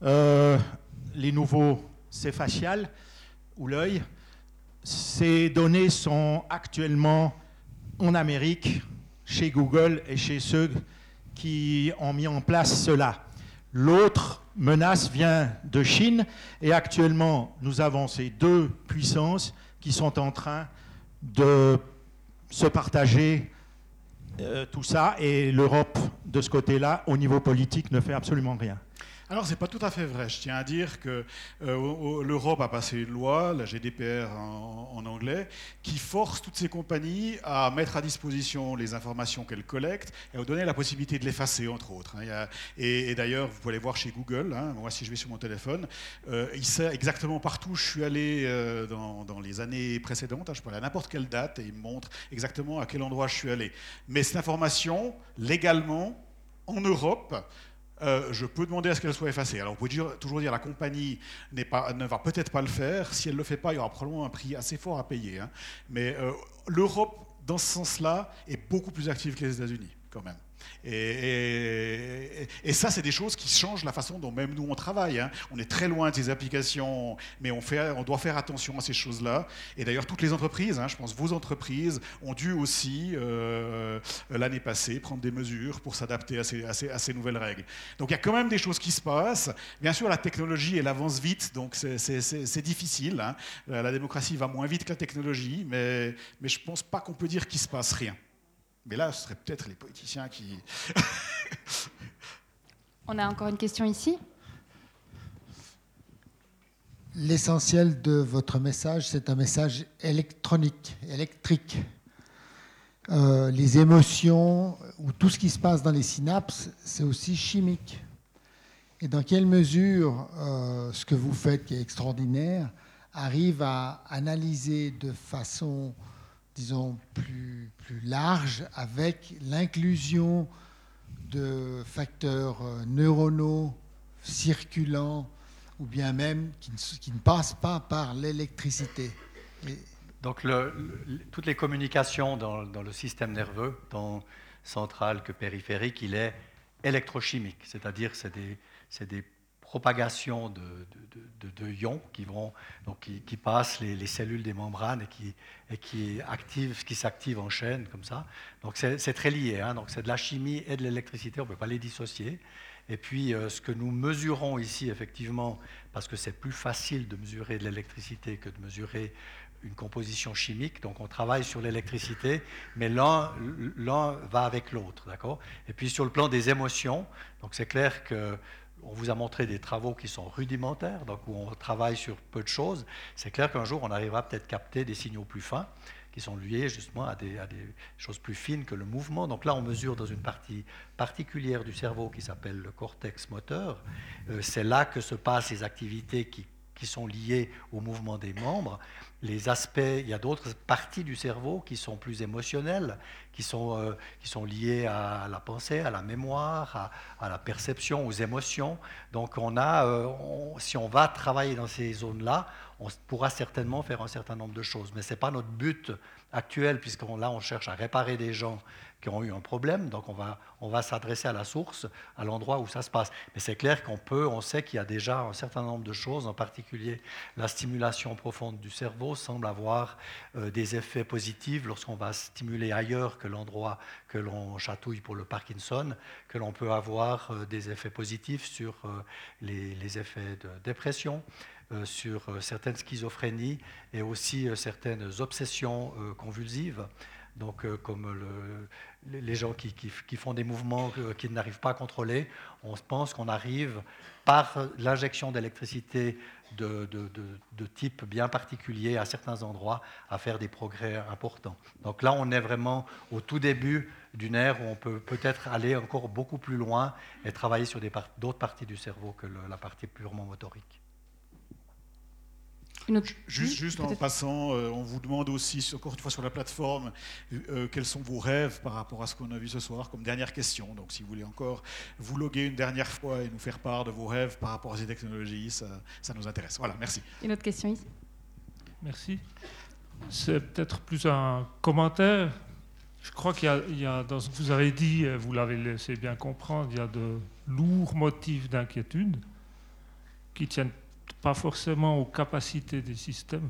les nouveaux, c'est facial ou l'œil. Ces données sont actuellement en Amérique, chez Google et chez ceux qui ont mis en place cela. L'autre menace vient de Chine et actuellement nous avons ces deux puissances qui sont en train de se partager euh, tout ça et l'Europe de ce côté-là, au niveau politique, ne fait absolument rien. Alors, ce n'est pas tout à fait vrai. Je tiens à dire que euh, l'Europe a passé une loi, la GDPR en, anglais, qui force toutes ces compagnies à mettre à disposition les informations qu'elles collectent et à donner la possibilité de l'effacer, entre autres. Hein. et, d'ailleurs, vous pouvez aller voir chez Google, hein. moi si je vais sur mon téléphone, euh, il sait exactement partout où je suis allé euh, dans, dans, les années précédentes. Hein. je peux aller à n'importe quelle date et il me montre exactement à quel endroit je suis allé. Mais cette information, légalement, en Europe, euh, je peux demander à ce qu'elle soit effacée. Alors on peut toujours dire la compagnie pas, ne va peut-être pas le faire. Si elle ne le fait pas, il y aura probablement un prix assez fort à payer. Hein. Mais euh, l'Europe, dans ce sens-là, est beaucoup plus active que les États-Unis, quand même. Et, ça, c'est des choses qui changent la façon dont même nous on travaille. Hein. On est très loin de ces applications, mais on, fait, on doit faire attention à ces choses-là. Et d'ailleurs, toutes les entreprises, hein, je pense vos entreprises, ont dû aussi, euh, l'année passée, prendre des mesures pour s'adapter à ces, nouvelles règles. Donc il y a quand même des choses qui se passent. Bien sûr, la technologie, elle avance vite, donc c'est difficile. Hein. La démocratie va moins vite que la technologie, mais je ne pense pas qu'on peut dire qu'il ne se passe rien. Mais là, ce serait peut-être les politiciens qui... On a encore une question ici. L'essentiel de votre message, c'est un message électronique, électrique. Euh, les émotions ou tout ce qui se passe dans les synapses, c'est aussi chimique. Et dans quelle mesure euh, ce que vous faites, qui est extraordinaire, arrive à analyser de façon disons, plus, plus large avec l'inclusion de facteurs euh, neuronaux circulants ou bien même qui ne, qui ne passent pas par l'électricité. Donc toutes les communications dans, dans, le système nerveux, tant central que périphérique, il est électrochimique, c'est-à-dire c'est des, des propagation de, ions qui, vont, donc qui, passent les, les, cellules des membranes et qui, et qui, active, qui s'activent en chaîne comme ça. Donc c'est très lié. Hein. Donc c'est de la chimie et de l'électricité, on ne peut pas les dissocier. Et puis euh, ce que nous mesurons ici, effectivement, parce que c'est plus facile de mesurer de l'électricité que de mesurer une composition chimique, donc on travaille sur l'électricité, mais l'un va avec l'autre, d'accord? Et puis sur le plan des émotions, donc c'est clair que on vous a montré des travaux qui sont rudimentaires, donc où on travaille sur peu de choses. C'est clair qu'un jour, on arrivera peut-être à capter des signaux plus fins qui sont liés justement à des, choses plus fines que le mouvement. Donc là, on mesure dans une partie particulière du cerveau qui s'appelle le cortex moteur. Euh, c'est là que se passent les activités qui qui sont liées au mouvement des membres. Les aspects, il y a d'autres parties du cerveau qui sont plus émotionnelles, qui sont, euh, qui sont liées à la pensée, à la mémoire, à, la perception, aux émotions. Donc on a, euh, si on va travailler dans ces zones-là, on pourra certainement faire un certain nombre de choses. Mais ce n'est pas notre but actuel, puisque là on cherche à réparer des gens qui ont eu un problème. Donc on va, on va s'adresser à la source, à l'endroit où ça se passe. Mais c'est clair qu'on peut, on sait qu'il y a déjà un certain nombre de choses, en particulier la stimulation profonde du cerveau semble avoir euh, des effets positifs lorsqu'on va stimuler ailleurs que l'endroit que l'on chatouille pour le Parkinson, que l'on peut avoir euh, des effets positifs sur euh, les, les, effets de dépression. sur certaines schizophrénies et aussi certaines obsessions convulsives donc euh, comme les gens qui, font des mouvements qu'ils n'arrivent pas à contrôler, on pense qu'on arrive par l'injection d'électricité de, type bien particulier à certains endroits à faire des progrès importants. Donc là, on est vraiment au tout début d'une ère où on peut peut-être aller encore beaucoup plus loin et travailler sur d'autres parties du cerveau que la partie purement motorique. Juste, juste en passant, euh, on vous demande aussi, encore une fois sur la plateforme, euh, quels sont vos rêves par rapport à ce qu'on a vu ce soir comme dernière question. Donc si vous voulez encore vous loguer une dernière fois et nous faire part de vos rêves par rapport à ces technologies, ça, ça nous intéresse. Voilà, merci. Une autre question ici Merci. C'est peut-être plus un commentaire. Je crois qu'il y, y, a, dans ce que vous avez dit, vous l'avez laissé bien comprendre, il y a de lourds motifs d'inquiétude qui tiennent pas forcément aux capacités des systèmes,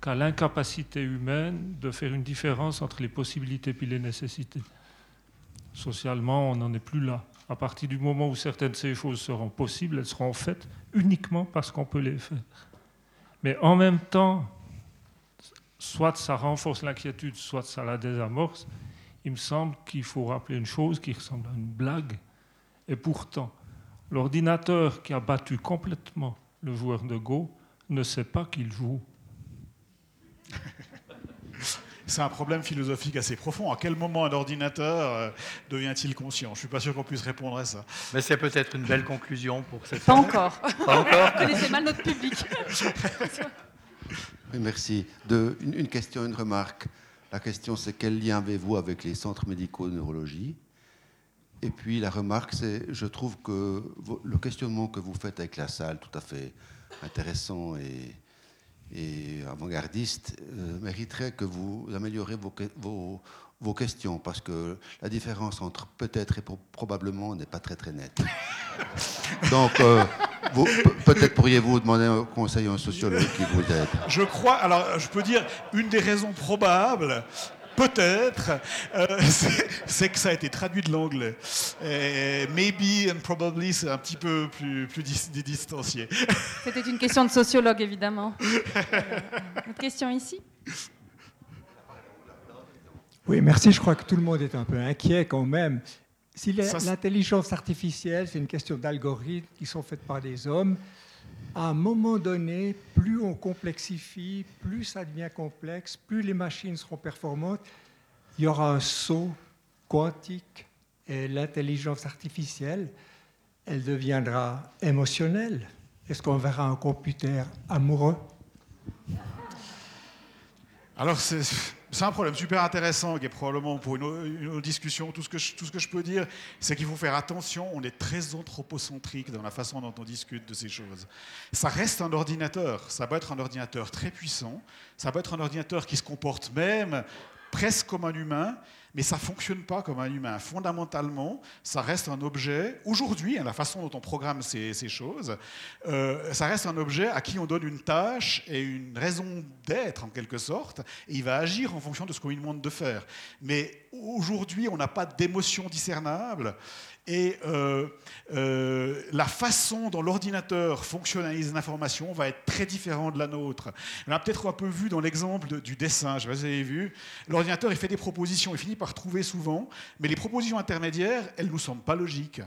qu'à l'incapacité humaine de faire une différence entre les possibilités et les nécessités. Socialement, on n'en est plus là. À partir du moment où certaines de ces choses seront possibles, elles seront faites uniquement parce qu'on peut les faire. Mais en même temps, soit ça renforce l'inquiétude, soit ça la désamorce. Il me semble qu'il faut rappeler une chose qui ressemble à une blague. Et pourtant, l'ordinateur qui a battu complètement le joueur de Go ne sait pas qu'il joue. C'est un problème philosophique assez profond. À quel moment un ordinateur euh, devient-il conscient? Je ne suis pas sûr qu'on puisse répondre à ça. Mais c'est peut-être une belle conclusion pour cette. Pas encore. Pas encore. Vous connaissez mal notre public. Oui, merci. De, une, une, question, une remarque. La question, c'est quel lien avez-vous avec les centres médicaux de neurologie et puis la remarque, c'est, je trouve que le questionnement que vous faites avec la salle, tout à fait intéressant et, avant-gardiste, euh, mériterait que vous améliorez vos, questions, parce que la différence entre peut-être et probablement n'est pas très très nette. Donc, euh, peut-être pourriez-vous demander un conseil à un sociologue qui vous aide. Je crois, alors je peux dire, une des raisons probables, peut-être, euh, c'est que ça a été traduit de l'anglais. Maybe and probably, c'est un petit peu plus, plus distancié. C'était une question de sociologue, évidemment. Une question ici? Oui, merci. Je crois que tout le monde est un peu inquiet quand même. Si l'intelligence artificielle, c'est une question d'algorithmes qui sont faits par des hommes, à un moment donné, plus on complexifie, plus ça devient complexe, plus les machines seront performantes, il y aura un saut quantique et l'intelligence artificielle, elle deviendra émotionnelle. Est-ce qu'on verra un computer amoureux? Alors, c'est c'est un problème super intéressant qui est probablement pour une, discussion. Tout ce, que je, tout ce que je peux dire, c'est qu'il faut faire attention. On est très anthropocentrique dans la façon dont on discute de ces choses. Ça reste un ordinateur. Ça peut être un ordinateur très puissant. Ça peut être un ordinateur qui se comporte même presque comme un humain. Mais ça ne fonctionne pas comme un humain. Fondamentalement, ça reste un objet, aujourd'hui, hein, la façon dont on programme ces, choses, euh, ça reste un objet à qui on donne une tâche et une raison d'être, en quelque sorte, et il va agir en fonction de ce qu'on lui demande de faire. Mais aujourd'hui, on n'a pas d'émotion discernable. Et euh, euh, la façon dont l'ordinateur fonctionnalise l'information va être très différente de la nôtre. On a peut-être un peu vu dans l'exemple du dessin, je vous avez vu. L'ordinateur, il fait des propositions, il finit par trouver souvent, mais les propositions intermédiaires, elles ne nous semblent pas logiques.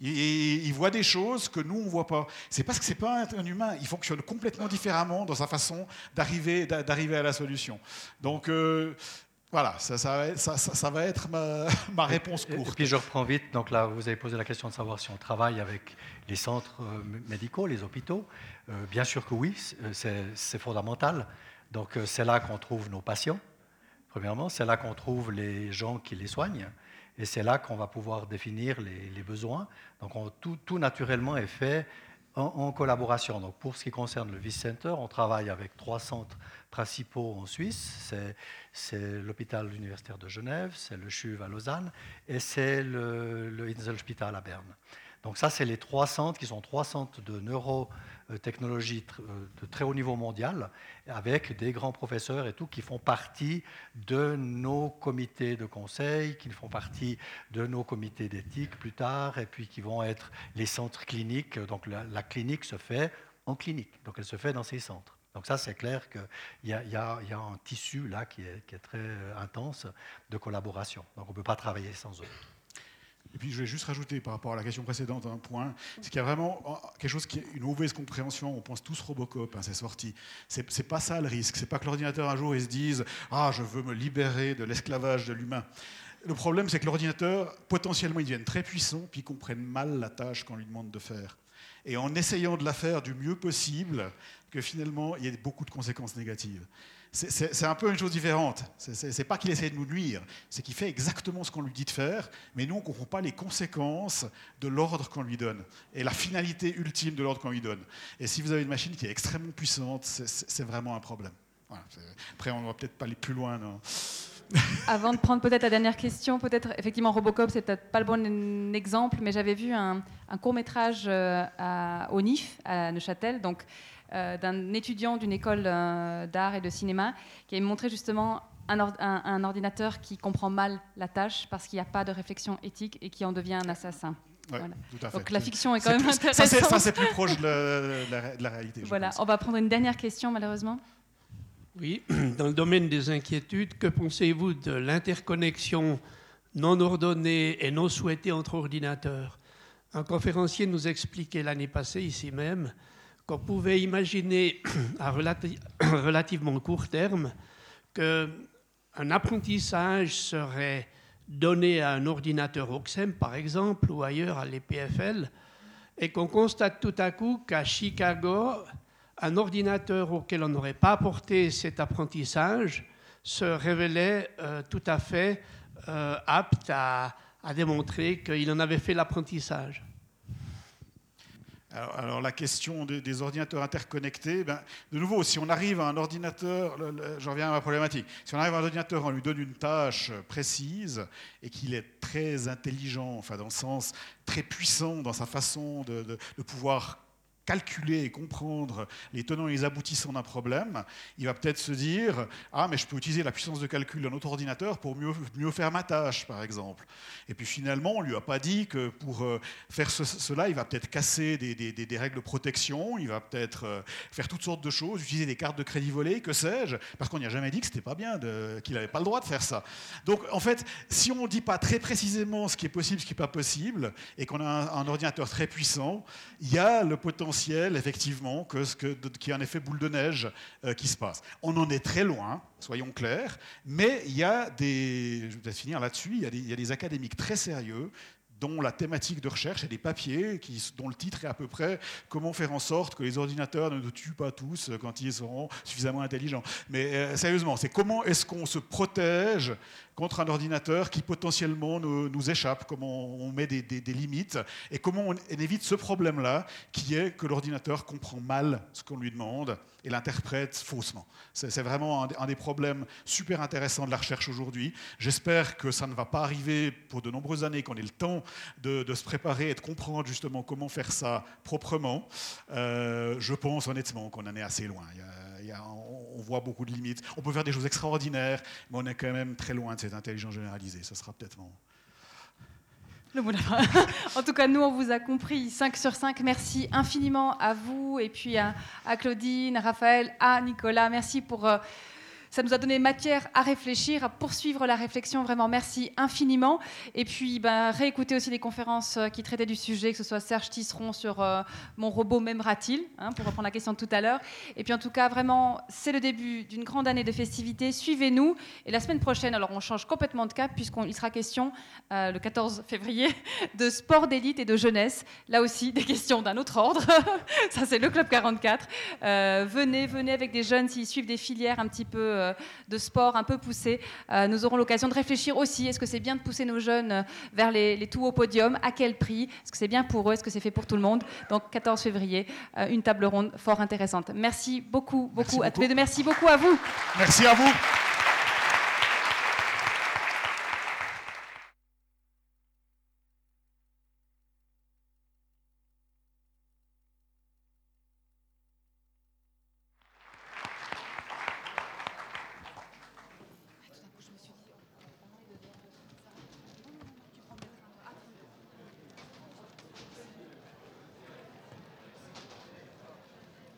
Il, voit des choses que nous, on ne voit pas. C'est parce que ce n'est pas un, humain. Il fonctionne complètement différemment dans sa façon d'arriver à la solution. Donc, euh, voilà, ça, ça, va être ma, réponse courte. Et puis je reprends vite. Donc là, vous avez posé la question de savoir si on travaille avec les centres euh, médicaux, les hôpitaux. Euh, bien sûr que oui, euh, c'est fondamental. Donc c'est là qu'on trouve nos patients, premièrement. C'est là qu'on trouve les gens qui les soignent. Et c'est là qu'on va pouvoir définir les, besoins. Donc tout, tout, naturellement est fait en, collaboration. Donc pour ce qui concerne le Vice Center, on travaille avec trois centres principaux en Suisse. C'est l'hôpital universitaire de Genève, c'est le CHUV à Lausanne et c'est le, le Inselspital à Berne. Donc ça, c'est les trois centres qui sont trois centres de neurotechnologie euh, de très haut niveau mondial, avec des grands professeurs et tout, qui font partie de nos comités de conseil, qui font partie de nos comités d'éthique plus tard, et puis qui vont être les centres cliniques. Donc la, clinique se fait en clinique, donc elle se fait dans ces centres. Donc ça, c'est clair qu'il y, a un tissu là qui est, qui est très euh, intense de collaboration. Donc on ne peut pas travailler sans eux. Et puis je vais juste rajouter par rapport à la question précédente un point, c'est qu'il y a vraiment quelque chose qui est une mauvaise compréhension. On pense tous Robocop, hein, c'est sorti. C'est, pas ça le risque. C'est pas que l'ordinateur un jour il se dise ah je veux me libérer de l'esclavage de l'humain. Le problème c'est que l'ordinateur potentiellement il devienne très puissant puis il comprenne mal la tâche qu'on lui demande de faire. Et en essayant de la faire du mieux possible, que finalement il y ait beaucoup de conséquences négatives c'est un peu une chose différente. C'est pas qu'il essaie de nous nuire, c'est qu'il fait exactement ce qu'on lui dit de faire, mais nous, on ne comprend pas les conséquences de l'ordre qu'on lui donne et la finalité ultime de l'ordre qu'on lui donne. Et si vous avez une machine qui est extrêmement puissante, c'est vraiment un problème. Après, on ne va peut-être pas aller plus loin. Avant de prendre peut-être la dernière question, peut-être effectivement Robocop, c'est peut-être pas le bon exemple, mais j'avais vu un, court métrage euh, au NIF à Neuchâtel, donc d'un étudiant d'une école euh, d'art et de cinéma qui avait montré justement un, ordinateur qui comprend mal la tâche parce qu'il n'y a pas de réflexion éthique et qui en devient un assassin. Donc la fiction est quand même intéressante. Ça, c'est plus proche de la, réalité. Voilà, on va prendre une dernière question malheureusement. Oui, dans le domaine des inquiétudes, que pensez-vous de l'interconnexion non ordonnée et non souhaitée entre ordinateurs? Un conférencier nous expliquait l'année passée, ici même, qu'on pouvait imaginer à relativement court terme qu'un apprentissage serait donné à un ordinateur OXEM, par exemple, ou ailleurs à l'EPFL, et qu'on constate tout à coup qu'à Chicago, un ordinateur auquel on n'aurait pas apporté cet apprentissage se révélait euh, tout à fait euh, apte à démontrer qu'il en avait fait l'apprentissage. Alors, la question des, ordinateurs interconnectés, ben, de nouveau, si on arrive à un ordinateur, je reviens à ma problématique, si on arrive à un ordinateur, on lui donne une tâche précise et qu'il est très intelligent, enfin dans le sens très puissant dans sa façon de, de pouvoir calculer et comprendre les tenants et les aboutissants d'un problème, il va peut-être se dire Ah, mais je peux utiliser la puissance de calcul d'un autre ordinateur pour mieux, mieux faire ma tâche, par exemple. Et puis finalement, on ne lui a pas dit que pour euh, faire cela, il va peut-être casser des, des, des, règles de protection, il va peut-être euh, faire toutes sortes de choses, utiliser des cartes de crédit volées, que sais-je, parce qu'on n'y a jamais dit que c'était pas bien, qu'il n'avait pas le droit de faire ça. Donc en fait, si on ne dit pas très précisément ce qui est possible, ce qui n'est pas possible, et qu'on a un, un ordinateur très puissant, il y a le potentiel effectivement, que que, qu'il y a un effet boule de neige euh, qui se passe. On en est très loin, soyons clairs, mais il y a des, je vais finir là-dessus, il, il y a des académiques très sérieux dont la thématique de recherche et des papiers qui, dont le titre est à peu près comment faire en sorte que les ordinateurs ne nous tuent pas tous quand ils seront suffisamment intelligents? Mais euh, sérieusement, c'est comment est-ce qu'on se protège contre un ordinateur qui potentiellement nous, nous échappe, comment on met des, des, limites et comment on évite ce problème-là qui est que l'ordinateur comprend mal ce qu'on lui demande et l'interprète faussement. C'est vraiment un, des problèmes super intéressants de la recherche aujourd'hui. J'espère que ça ne va pas arriver pour de nombreuses années, qu'on ait le temps de, se préparer et de comprendre justement comment faire ça proprement. Euh, je pense honnêtement qu'on en est assez loin. On, voit beaucoup de limites. On peut faire des choses extraordinaires, mais on est quand même très loin de cette intelligence généralisée. Ça sera peut-être le mot En tout cas, nous, on vous a compris. 5 sur 5. Merci infiniment à vous et puis à, Claudine, à Raphaël, à Nicolas. Merci pour. Euh, ça nous a donné matière à réfléchir, à poursuivre la réflexion. Vraiment, merci infiniment. Et puis, ben, réécouter aussi les conférences euh, qui traitaient du sujet, que ce soit Serge Tisseron sur euh, Mon robot m'aimera-t-il, hein, pour reprendre la question de tout à l'heure. Et puis, en tout cas, vraiment, c'est le début d'une grande année de festivités. Suivez-nous. Et la semaine prochaine, alors, on change complètement de cap, puisqu'il sera question, euh, le 14 février, de sport d'élite et de jeunesse. Là aussi, des questions d'un autre ordre. Ça, c'est le Club 44. venez, venez avec des jeunes s'ils suivent des filières un petit peu de sport un peu poussé. Euh, nous aurons l'occasion de réfléchir aussi, est-ce que c'est bien de pousser nos jeunes euh, vers les, les tout hauts podiums? À quel prix? Est-ce que c'est bien pour eux? Est-ce que c'est fait pour tout le monde? Donc 14 février, une table ronde fort intéressante. Merci beaucoup, beaucoup, à tous les deux. Merci beaucoup à vous. Merci à vous.